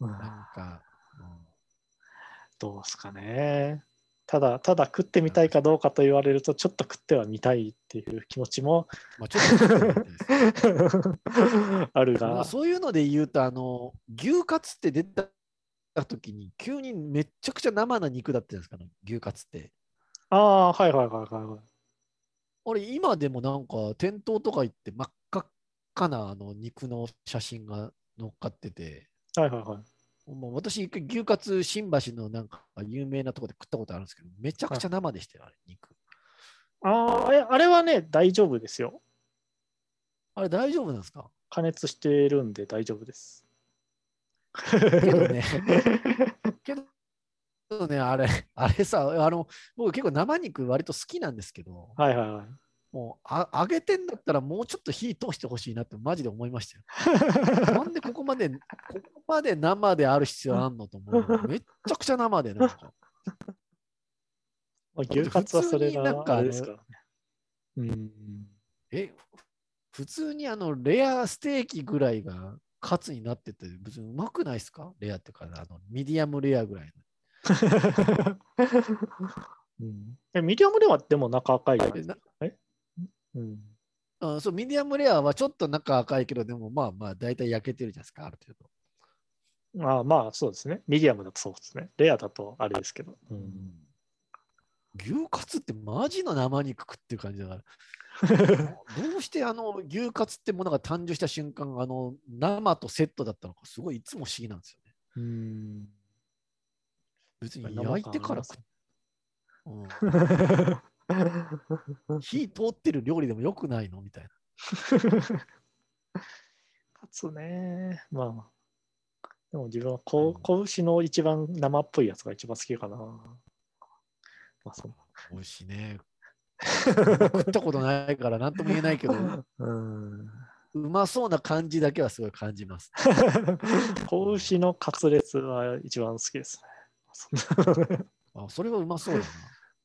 なんか、どうすかね。ただ、ただ食ってみたいかどうかと言われると、ちょっと食ってはみたいっていう気持ちもまあ、ちょっと あるまあが、そういうので言うと、あの、牛カツって出た時に、急にめっちゃくちゃ生な肉だったじゃないですか、ね、牛カツって。ああ、はいはいはいはいはい。俺、今でもなんか、店頭とか行って真っ赤っかなあの肉の写真が載っかってて、はいはいはい。もう私、一回牛カツ新橋のなんか有名なところで食ったことあるんですけど、めちゃくちゃ生でしたよ、あれ、肉。ああ、えあれはね、大丈夫ですよ。あれ、大丈夫なんですか？加熱してるんで大丈夫です。けどね、けどね、あれ、あれさ、あの、僕結構生肉割と好きなんですけど、はいはいはい。もうあ揚げてんだったらもうちょっと火通してほしいなってマジで思いましたよ。なんでここまで、ここまで生である必要あんのと思う。めっちゃくちゃ生でなんか。まあ牛カツはそれ普通になんかですか。うん。え、普通にあのレアステーキぐらいがカツになってて、別にうまくないですか？レアってか、あのミディアムレアぐらいの。うん、えミディアムではでも中赤いじゃないえですか？なうん、あそうミディアムレアはちょっと中赤いけど、でもまあまあ大体焼けてるじゃないですか、ある程度。まあまあそうですね。ミディアムだとそうですね。レアだとあれですけど。うん、牛カツってマジの生肉食っていう感じだから。どうしてあの牛カツってものが誕生した瞬間、あの生とセットだったのか、すごいいつも不思議なんですよね。うん別に焼いてからあります食 うん、火通ってる料理でもよくないの？みたいな。カツね。まあ。でも自分は子うん子牛の一番生っぽいやつが一番好きかな。まあそう。美味しいね。食ったことないから何とも言えないけど、うん。うまそうな感じだけはすごい感じます。子牛のカツレツは一番好きですね。あそれはうまそうだな。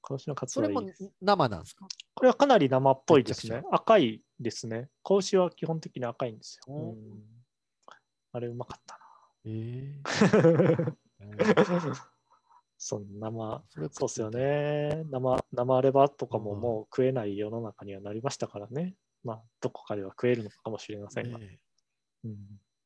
子牛のカツそれも。生なんですか？これはかなり生っぽいです。ね赤いですね。子牛は基本的に赤いんですよ。おうんあれうまかったえな。ー そう生そうっすよ。ね。生生レバとかもうんもう食えない世の中にはなりましたからね。まあ、どこかでは食えるのかもしれませんが。ねうん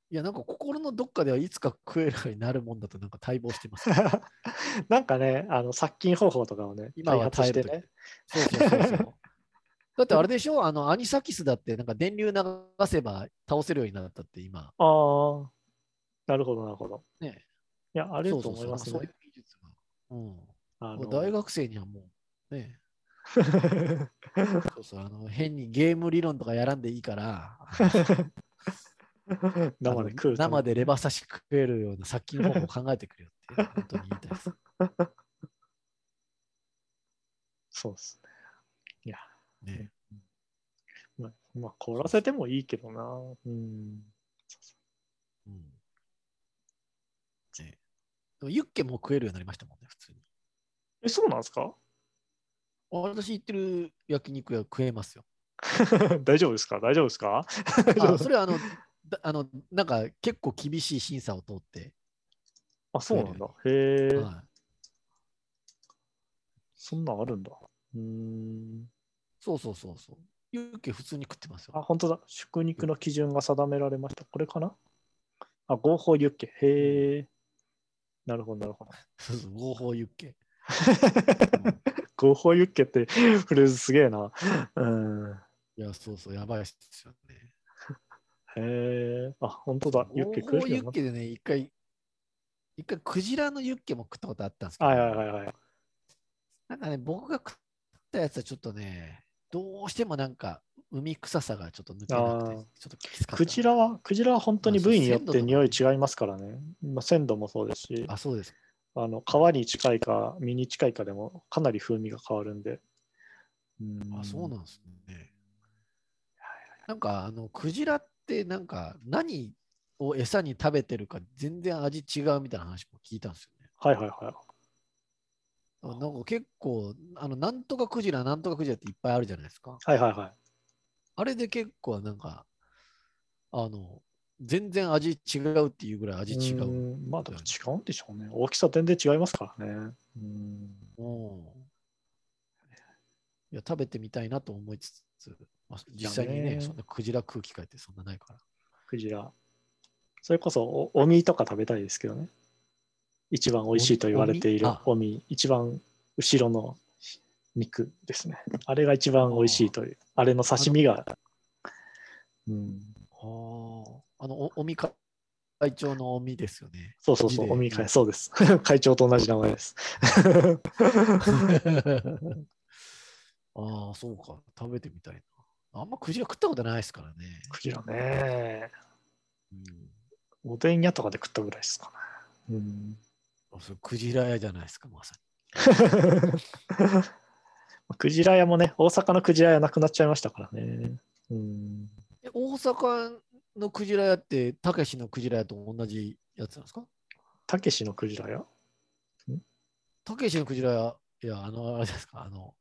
いや、なんか心のどっかではいつか食えるようになるもんだとなんか待望してます。なんかね、あの殺菌方法とかをね、今は耐えるね。そうそうそうそう。だってあれでしょあのアニサキスだってなんか電流流せば倒せるようになったって今。ああ、なるほど、なるほど。ね。いや、ああると思いますそういうね。技術が。うん。あの大学生にはもうね、そうそうあの変にゲーム理論とかやらんでいいから、生で食う生でレバ刺し食えるような殺菌方法を考えてくれよって、本当に言いたいです。そうですね。ね、まあ、まあ、凍らせてもいいけどな。うん。うんねユッケも食えるようになりましたもんね、普通に。え、そうなんですか？私行ってる焼肉屋食えますよ。大丈夫ですか？大丈夫ですか？あそれはあの、だあのなんか結構厳しい審査を通って、あ、そうなんだ。へえ、はそんなんあるんだ。うーん。い、そうそうそうそう。ユッケ普通に食ってますよ。あ、本当だ。宿肉の基準が定められました。これかな？あ、合法ユッケ。へえ。なるほど、なるほど。そうそう合法ユッケ。合法ユッケってフレーズすげえな。うん。いや、そうそう、やばいっすよね。へえ。あ、本当だ。ユッケ食合法ユッケでね、一回、一回クジラのユッケも食ったことあったんですけど、はいはいはいはい。なんかね、僕が食ったやつはちょっとね、どうしてもなんか海臭さがちょっと抜けなくて、ちょっときつかった。クジラは、クジラは本当に部位によって匂い違いますからね。まあ、鮮度もそうですし、あ、そうです。あの皮に近いか身に近いかでもかなり風味が変わるんで。うんあ、そうなんですね。なんか、あの、クジラってなんか何を餌に食べてるか全然味違うみたいな話も聞いたんですよね。はいはいはい。なんか結構、あの、なんとかクジラ、なんとかクジラっていっぱいあるじゃないですか。はいはいはい。あれで結構なんか、あの、全然味違うっていうぐらい味違う。うんまあでも違うんでしょうね。大きさ全然違いますからね。うんうんいや、食べてみたいなと思いつつ、まあ、実際にね、ねそんなクジラ食う機会ってそんなないから。クジラ。それこそおお身とか食べたいですけどね。一番美味しいと言われているお身あお身、一番後ろの肉ですね。あれが一番美味しいという。あれの刺身が。うん、あの、おおみか会長のおみですよね。そうそうそう、お身会、そうです。会長と同じ名前です。ああ、そうか。食べてみたいな。あんまクジラ食ったことないですからね。クジラね。うん、おでん屋とかで食ったぐらいですかね。うん、あそれクジラ屋じゃないですか、まさ クジラ屋もね、大阪のクジラ屋なくなっちゃいましたからね。うん、大阪のクジラ屋って、たけしのクジラ屋と同じやつなんですか？たけしのクジラ屋？たけしのクジラ屋、いや、あの、あれですか、あの、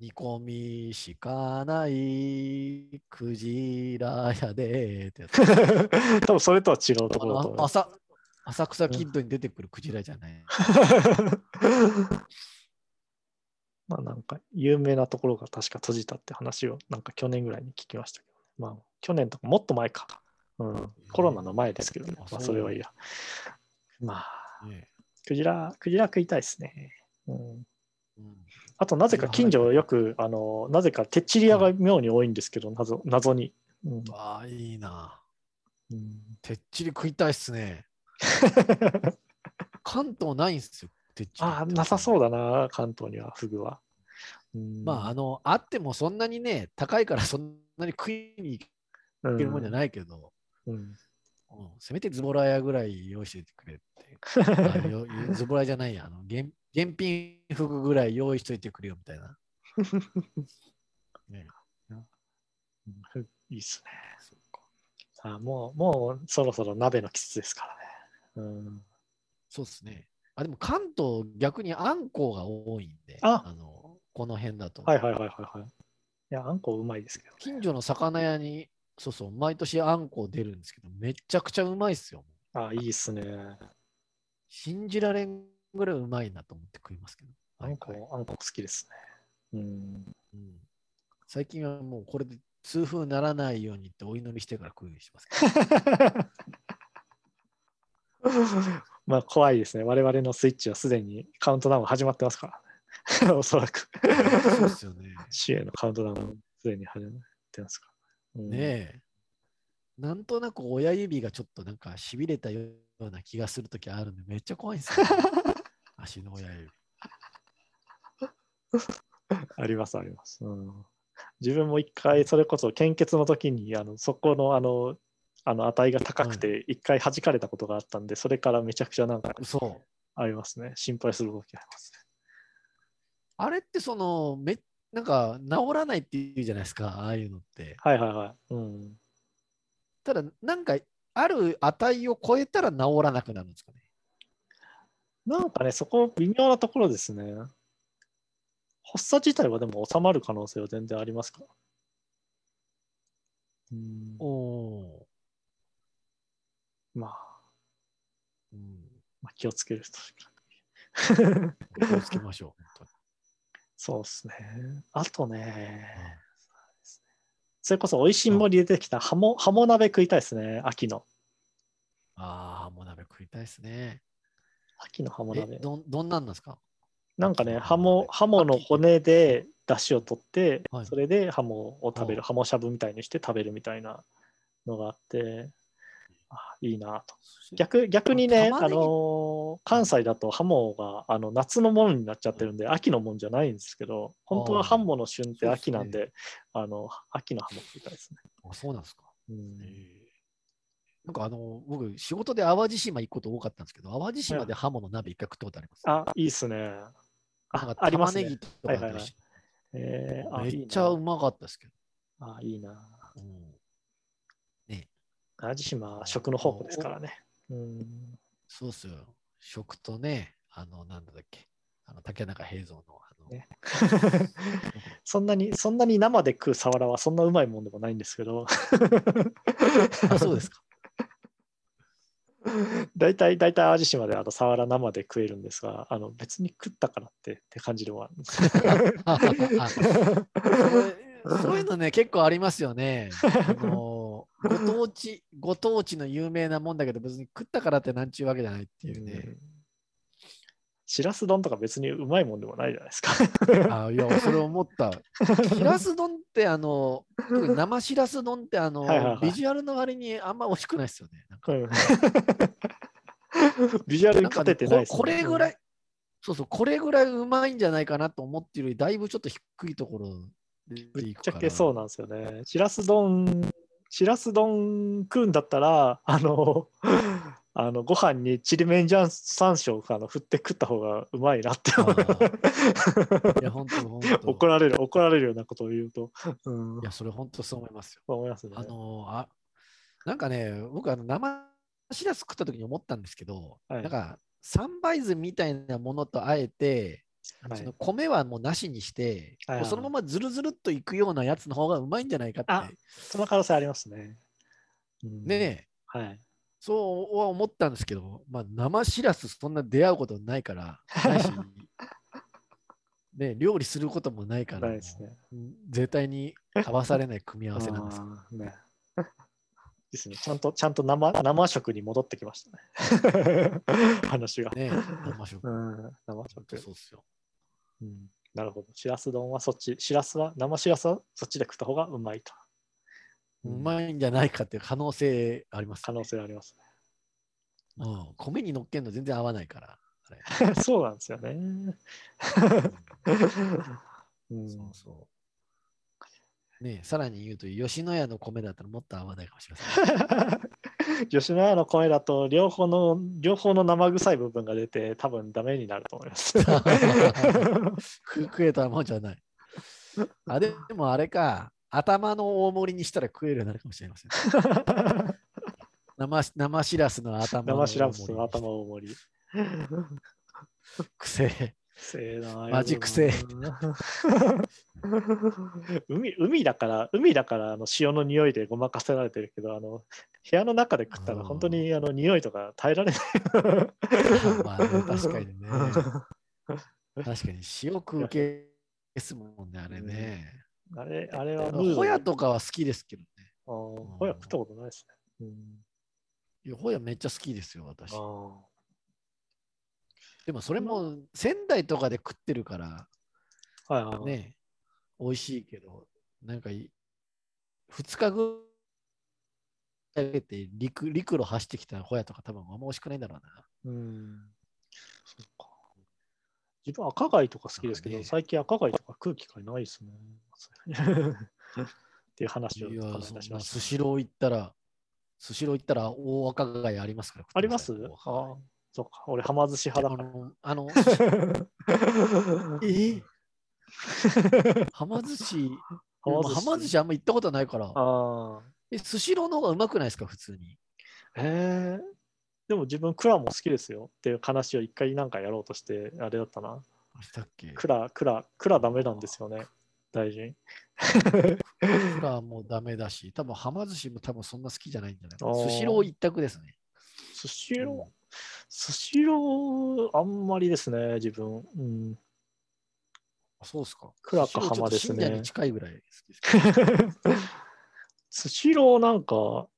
煮込みしかないクジラ屋でってやつ。多分それとは違うとあころだと浅浅草キッドに出てくるクジラじゃない。まあなんか有名なところが確か閉じたって話をなんか去年ぐらいに聞きましたけど、まあ去年とかもっと前か。うん、コロナの前ですけどね。あまあそれはいいや。まあ、ねクジラ、クジラ食いたいですね。うん、うんあとなぜか近所よく、あの、なぜかてっちり屋が妙に多いんですけど、謎謎に。うんああ、いいな。うんてっちり食いたいっすね。関東ないんすよ、てっちり。ああ、なさそうだな、関東には、フグは。うんまあ、あの、あってもそんなにね、高いからそんなに食いに行うけるもんじゃないけど、うんうんせめてズボラ屋ぐらい用意しててくれって。ズボラじゃないや、あの現現品服ぐらい用意しといてくれよみたいな。ね、うんいいっすね。そうかあもう、もうそろそろ鍋の季節ですからね。うん、そうですね。あ、でも関東逆にあんこうが多いんで、あのこの辺だと。はいはいはいはいはい。いや、あんこうまいですけど。近所の魚屋に、そうそう、毎年あんこ出るんですけど、めちゃくちゃうまいっすよ。あいいっすね。信じられんぐらいうまいなと思って食いますけど。あんこあんこ好きですね。うん。うん最近はもうこれで痛風ならないようにってお祈りしてから食うようにしますけど。まあ怖いですね。我々のスイッチはすでにカウントダウン始まってますからね。おそらく。そうっすよね。死へのカウントダウンすでに始まってますから。うんねえ。なんとなく親指がちょっとなんかしびれたような気がするときあるんで、めっちゃ怖いんですよ、ね。足の親指。ありますあります。うん、自分も一回それこそ献血の時にあのそこのあのあの値が高くて一回弾かれたことがあったんで、それからめちゃくちゃなんかそう。ありますね。心配する動きありますね。あれってその、めなんか治らないって言うじゃないですか、ああいうのって。はいはいはい。うん、ただ、なんか、ある値を超えたら治らなくなるんですかね。なんかね、そこ微妙なところですね。発作自体はでも収まる可能性は全然ありますか？うん、おおまあ、ー、うん。まあ、気をつけるとしか。気をつけましょう、本そうですね。あとね、当に。それこそ美味しんぼり出てきたハモハモ鍋食いたいですね、秋の。ああ、もう鍋食いたいですね。秋のハモえ鍋。どん、どんなんなんですか？なんかね、ハモハモの骨で出汁を取って、はい。それでハモを食べる、はハモしゃぶみたいにして食べるみたいなのがあって、あいいなと。逆逆にね、あのー関西だとハモがあの夏のものになっちゃってるんで、秋のもんじゃないんですけど、本当はハモの旬って秋なんそうで、あの秋のハモ食いたいですね。あそうなんですか。うんなんかあの、僕、仕事で淡路島行くこと多かったんですけど、淡路島でハモの鍋一回食ったことあります？あ、いいっすね。あか、ありますね玉ねぎ。とかえめっちゃうままかったですけど。あいいな。うん淡路島、食の宝庫ですからね。うん、そうっすよ。食とね、あの、なんだっけ、あの竹中平蔵の、あの、ね そんなに、そんなに生で食うサワラはそんなうまいもんでもないんですけど、あ、そうですか。大体、大体淡路島であのサワラ生で食えるんですが、あの別に食ったからってって感じでもあるんです。そうそういうのね、結構ありますよね。あのご当地、ご当地の有名なもんだけど、別に食ったからってなんちゅうわけじゃないっていうね。しらす丼とか別にうまいもんでもないじゃないですか。あいや、それ思った。しらす丼って、あの、生しらす丼って、あの、はいはいはいビジュアルの割にあんま美味しくないですよね。なんかうん ビジュアルに勝ててないですここれぐらい。い、そうそう、これぐらいうまいんじゃないかなと思ってるより、だいぶちょっと低いところでぶっいくから。ちゃけそうなんですよね。しらす丼、しらす丼食うんだったら、あの、あのご飯にちりめんじゃん山椒あの振って食った方がうまいなって いや、本当本当。怒られる、怒られるようなことを言うと、うんい、や、それ本当そう思いますよ。思いますね。あのあ、なんかね、僕、あの生しらす食った時に思ったんですけど、はいなんか、三杯酢みたいなものとあえて、はいその米はもうなしにして、はいそのままずるずるっといくようなやつの方がうまいんじゃないかあって、その可能性ありますね。うんねえ、はい。そうは思ったんですけど、まあ、生しらすそんな出会うことないから、ね、料理することもないから、ね。うん絶対に合わされない組み合わせなんですね。ですね。ちゃんと、ちゃんと生生食に戻ってきましたね。話が。ね、生食。うん、生食。そうっすよ。うん、なるほど。しらす丼はそっち、しらすは、生しらすはそっちで食った方がうまいと。うまいんじゃないかっていう可能性あります、可能性ありますうん。米に乗っけるの全然合わないから。そうなんですよね。うん、そうそう。ねさらに言うと、吉野家の米だったらもっと合わないかもしれません。吉野家の米だと両方の両方の生臭い部分が出て多分ダメになると思います。食 食えたもんじゃない。あででもあれか、頭の大盛りにしたら食えるようになるかもしれません。生し生しらすの頭の大盛り生しらすの頭大盛り。くせえな。マジくせえ海海だから、海だからあの塩の匂いでごまかせられてるけど、あの部屋の中で食ったら本当にあの匂いとか耐えられない。まあね確かにね。確かに塩食う系ですもんね、あれね。あれ、あれはホヤとかは好きですけどね。あーホヤ食ったことないですね。うんいやホヤめっちゃ好きですよ、私。あでもそれも仙台とかで食ってるから、ーはいはいはい。ね、美味しいけど、なんかい、2日ぐらいかけて陸陸路走ってきたホヤとか多分あんま美味しくないんだろうな。うん。そうか。自分赤貝とか好きですけど、ね最近赤貝とか食う機会ないですね。っていう話をしましたなスシロー行ったら、スシロー行ったら大赤貝ありますから。あります？ああ、そうか。俺、はま寿司貝派だかあの、あの、ら。え？はま寿司、ははま寿司あんま行ったことないから、ああ。え、スシローの方がうまくないですか、普通に？へえ。でも自分、クラも好きですよっていう話を一回なんかやろうとして、あれだったな。あしたっけ？クラ、クラ、クラダメなんですよね。大臣。フラもダメだし、多分はま寿司も多分そんな好きじゃないんじゃないかスシロー一択ですね。スシロー、スシロー、あんまりですね、自分。うん。あそうですか。クラかハマですね近いぐらい。スシローなんか、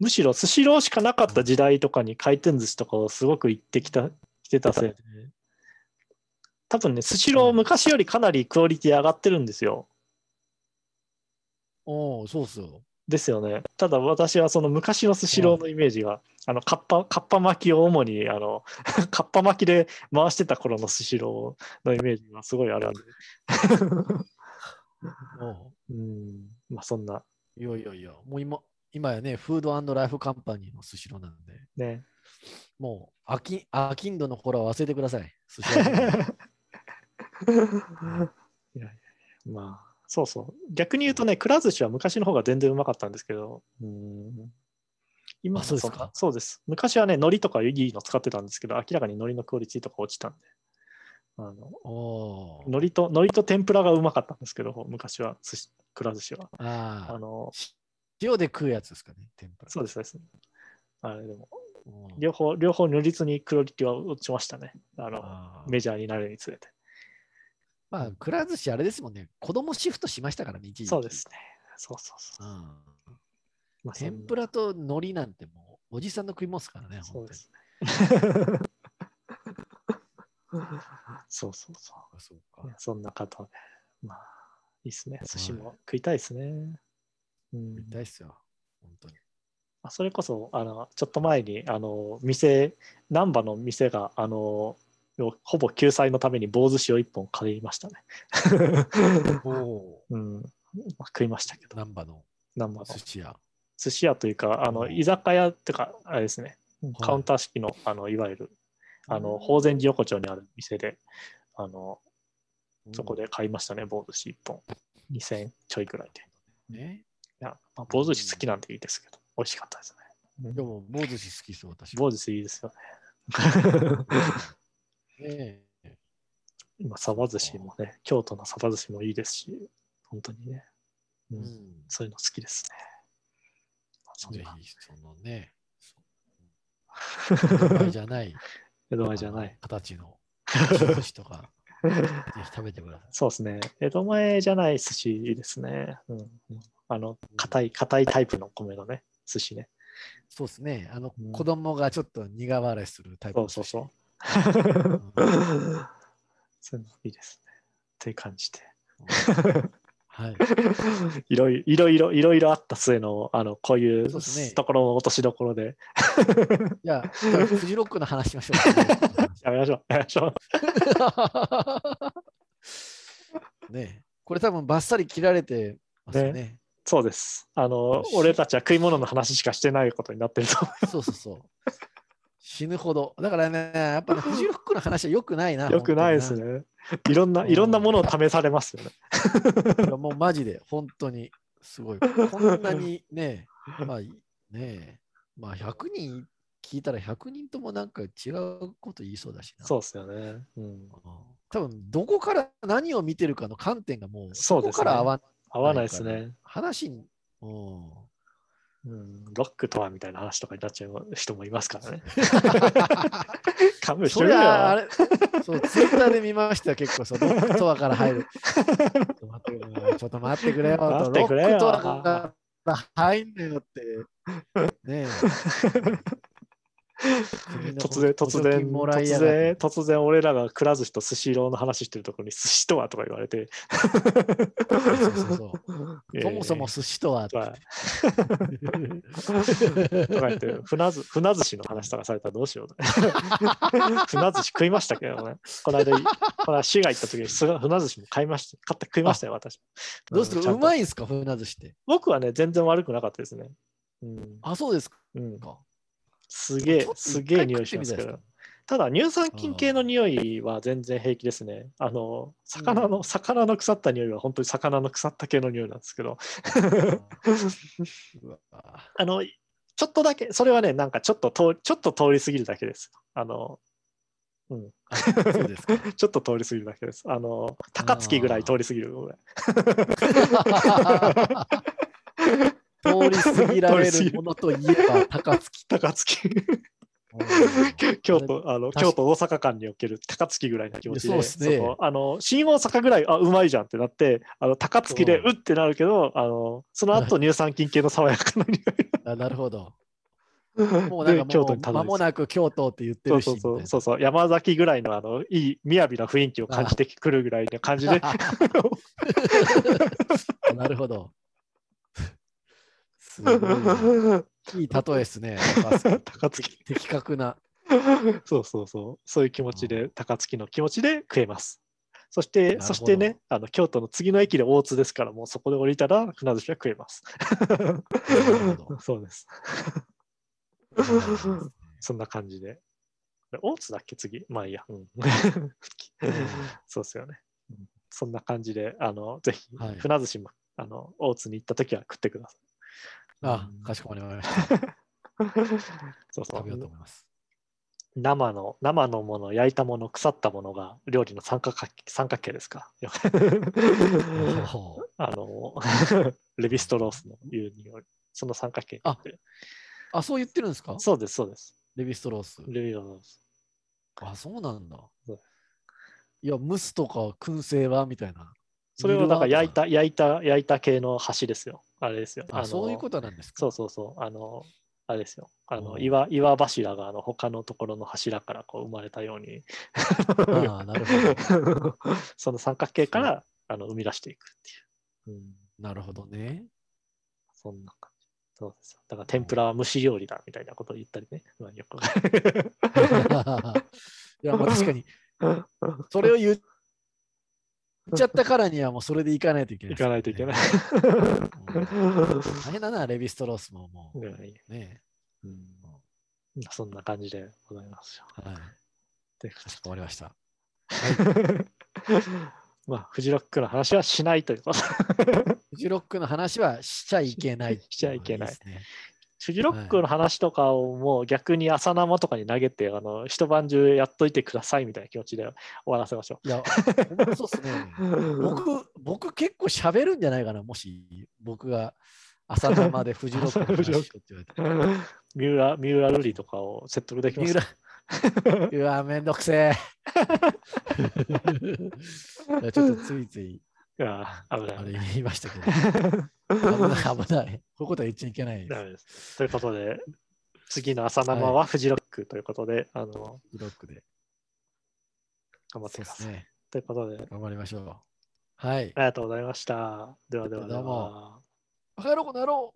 むしろスシローしかなかった時代とかに回転寿司とかをすごく行ってきた、来てたせいで、多分ね、スシロー昔よりかなりクオリティ上がってるんですよ。おお、そうっすよ。ですよね。ただ私はその昔のスシローのイメージが、あの、カッパ、カッパ巻きを主に、あの、カッパ巻きで回してた頃のスシローのイメージがすごいあるんで。おうん、まあそんな、ういやいやいや、もう今、今やね、フードライフカンパニーのスシローなんで、ね。もう、アキアキンドの頃は忘れてください。スシロー いやいやまあ、そうそう。逆に言うとね、くら寿司は昔の方が全然うまかったんですけど、うん今あそうですか？そうです。昔はね、海苔とかいいの使ってたんですけど、明らかに海苔のクオリティとか落ちたんで、あの海苔と海苔と天ぷらがうまかったんですけど、昔は寿司、くら寿司は。あの塩で食うやつですかね、天ぷら。そうです、そうです。あれでも、うん両方、両方如実にクオリティは落ちましたね。あのメジャーになるにつれて。まあ、くら寿司あれですもんね、子供シフトしましたからね、一時期そうですね。そうそうそう。うんまあ天ぷらと海苔なんてもう、おじさんの食い物ですからね。そうですね。そうそうそあそうかう。そんな方で。まあ、いいっすね。寿司も食いたいですね。うん食いたいっすよ、本当に。あそれこそあの、ちょっと前に、あの店、難波の店が、あのほぼ救済のために棒寿司を1本借りましたね。おお、うん、まあ食いましたけど、難波の難波の寿司屋。寿司屋というか、あのうん居酒屋っていうか、あれですね、カウンター式の、あのいわゆるあの法善寺横丁にある店で、あのそこで買いましたね、棒寿司1本。2000ちょいくらいで。ね。いや、まあ、棒寿司好きなんでいいですけど、美味しかったですね。でも、棒寿司好きそう、私。棒寿司いいですよね。ね今、サバ寿司もね、京都のサバ寿司もいいですし、本当にね、ううんん。そういうの好きですね。ぜなひ、そのね、そ う江戸前じゃない、江戸前じゃない。形の 寿司とか、ぜひ食べてください。そうですね。江戸前じゃない寿司いいですね。うんうん、あの、硬い、硬いタイプの米のね、寿司ね。そうですね。あの、うん子供がちょっと苦笑いするタイプのそうそう寿司そう。うんそういうのいいですね。っていう感じで。はい。いろいろ、いろいろ、いろいろあった末の、あの、こういうところの落としどころで、じゃあ、フジロックの話しましょうかね。やめましょう。やめましょう。ねえこれ多分バッサリ切られてますよね。そうです。あの俺たちは食い物の話しかしてないことになってると思そうそうそう。死ぬほど。だからね、やっぱね、フジロックの話は良くないな。う。よくないですね。いろんな、いろんなものを試されますよね。いやもうマジで、本当に、すごい。こんなにね、まあ、ねえ、まあ100人聞いたら100人ともなんか違うこと言いそうだしな。そうですよね。うん。うん多分どこから何を見てるかの観点がもう、そうですねこから合わ合わないですね。話に、うん、うん。ロックとはみたいな話とかになっちゃう人もいますからね。勘弁してそくれよ。そう、ツイッターで見ました、結構、そう、ロックとはから入る。ちょっと待ってくれよ、と待ってくれよ、待ってくれよロックとはから入んねよって。ねえ。突然、突然、突然、突然、俺らがくら寿司とスシローの話してるところに寿司とはとか言われて。そうそうそう そもそも寿司とはとか。とか言って、船寿船寿司の話とかされたらどうしよう。船寿司食いましたけ？どね。この間、この間市が行った時に船寿司も買いました。買って食いましたよ、私。どうする？うまいんすか、船寿司って。僕はね、全然悪くなかったですね。うん、あ、そうですか。うんすげえ、すげえ匂いしますけど。ただ、乳酸菌系の匂いは全然平気ですね。あの、魚の、うん、魚の腐った匂いは本当に魚の腐った系の匂いなんですけど。あ の、ちょっとだけ、それはね、なんかちょっと通ちょっと通り過ぎるだけです。あの、うん。そうですか ちょっと通り過ぎるだけです。あの、高槻ぐらい通り過ぎるぐらい。通り過ぎられるものといえば高槻。高槻。京都、あの、京都大阪間における高槻ぐらいの気持ちで、そうですね。あの、新大阪ぐらい、あ、うまいじゃんってなって、あの、高槻でう。ってなるけど、あの、その後乳酸菌系の爽やかな匂い。あなるほど。もうなんか京都に間もなく京都って言ってるし。そうそうそう。そう山崎ぐらいのあのいい雅な雰囲気を感じてくるぐらいの感じで。なるほどすごい。いい例えですね。高槻。的確な。そうそうそう。そういう気持ちで、高槻の気持ちで食えます。そして、そしてね、あの京都の次の駅で大津ですから、もうそこで降りたら船寿司は食えます。そうです。そんな感じで。大津だっけ次？まあいいや。うん、そうですよね。そんな感じで、あのぜひ、船寿司も、あの大津に行った時は食ってください。あ、かしこまりました。そうそう。食べようと思います。生の生のもの、焼いたもの、腐ったものが料理の三角三角形ですか？あの レビストロースの言うにより、その三角形ああ、そう言ってるんですか？そうです、そうです。レビストロース。レビストロース。あ、そうなんだ。いや、蒸すとか燻製は？みたいな。それはなんか焼いた、焼いた、焼いた系の橋ですよ。あれですよ。あそういうことなんですか？そうそうそう。あの、あれですよ。あの岩岩柱があの他のところの柱からこう生まれたようにあなるほど その三角形からあの生み出していくっていう。うん、なるほどね。そんな感じ。そうですだから天ぷらは蒸し料理だみたいなことを言ったりね。まあ、よく いや、まあ、確かに。それを言っっちゃったからにはもうそれで行かないといけない、ね、行かないといけない。大変だな、レヴィストロースももう。ね、うん、そんな感じでございますよ。はい。で、かしこまりました。はい、まあ、フジロックの話はしないということ。フジロックの話はしちゃいけない、しちゃいけない。フジロックの話とかをもう逆に朝生とかに投げて、あの一晩中やっといてくださいみたいな気持ちで終わらせましょう。いや、そうっすね。僕、僕結構喋るんじゃないかな、もし僕が朝生でフジロックの話 って言われて。三浦、三浦瑠璃とかを説得できます うわ、めんどくせえ。ちょっとついつい。いや、危ない。あれ言いましたけど。危ない、危ない。こういうことは言っちゃいけないです。ということで、次の朝生はフジロックということで、あの、フジロックで。頑張ってください。ね、ということで、頑張りましょう。はい。ありがとうございました。ではではどうも。帰ろう、この野郎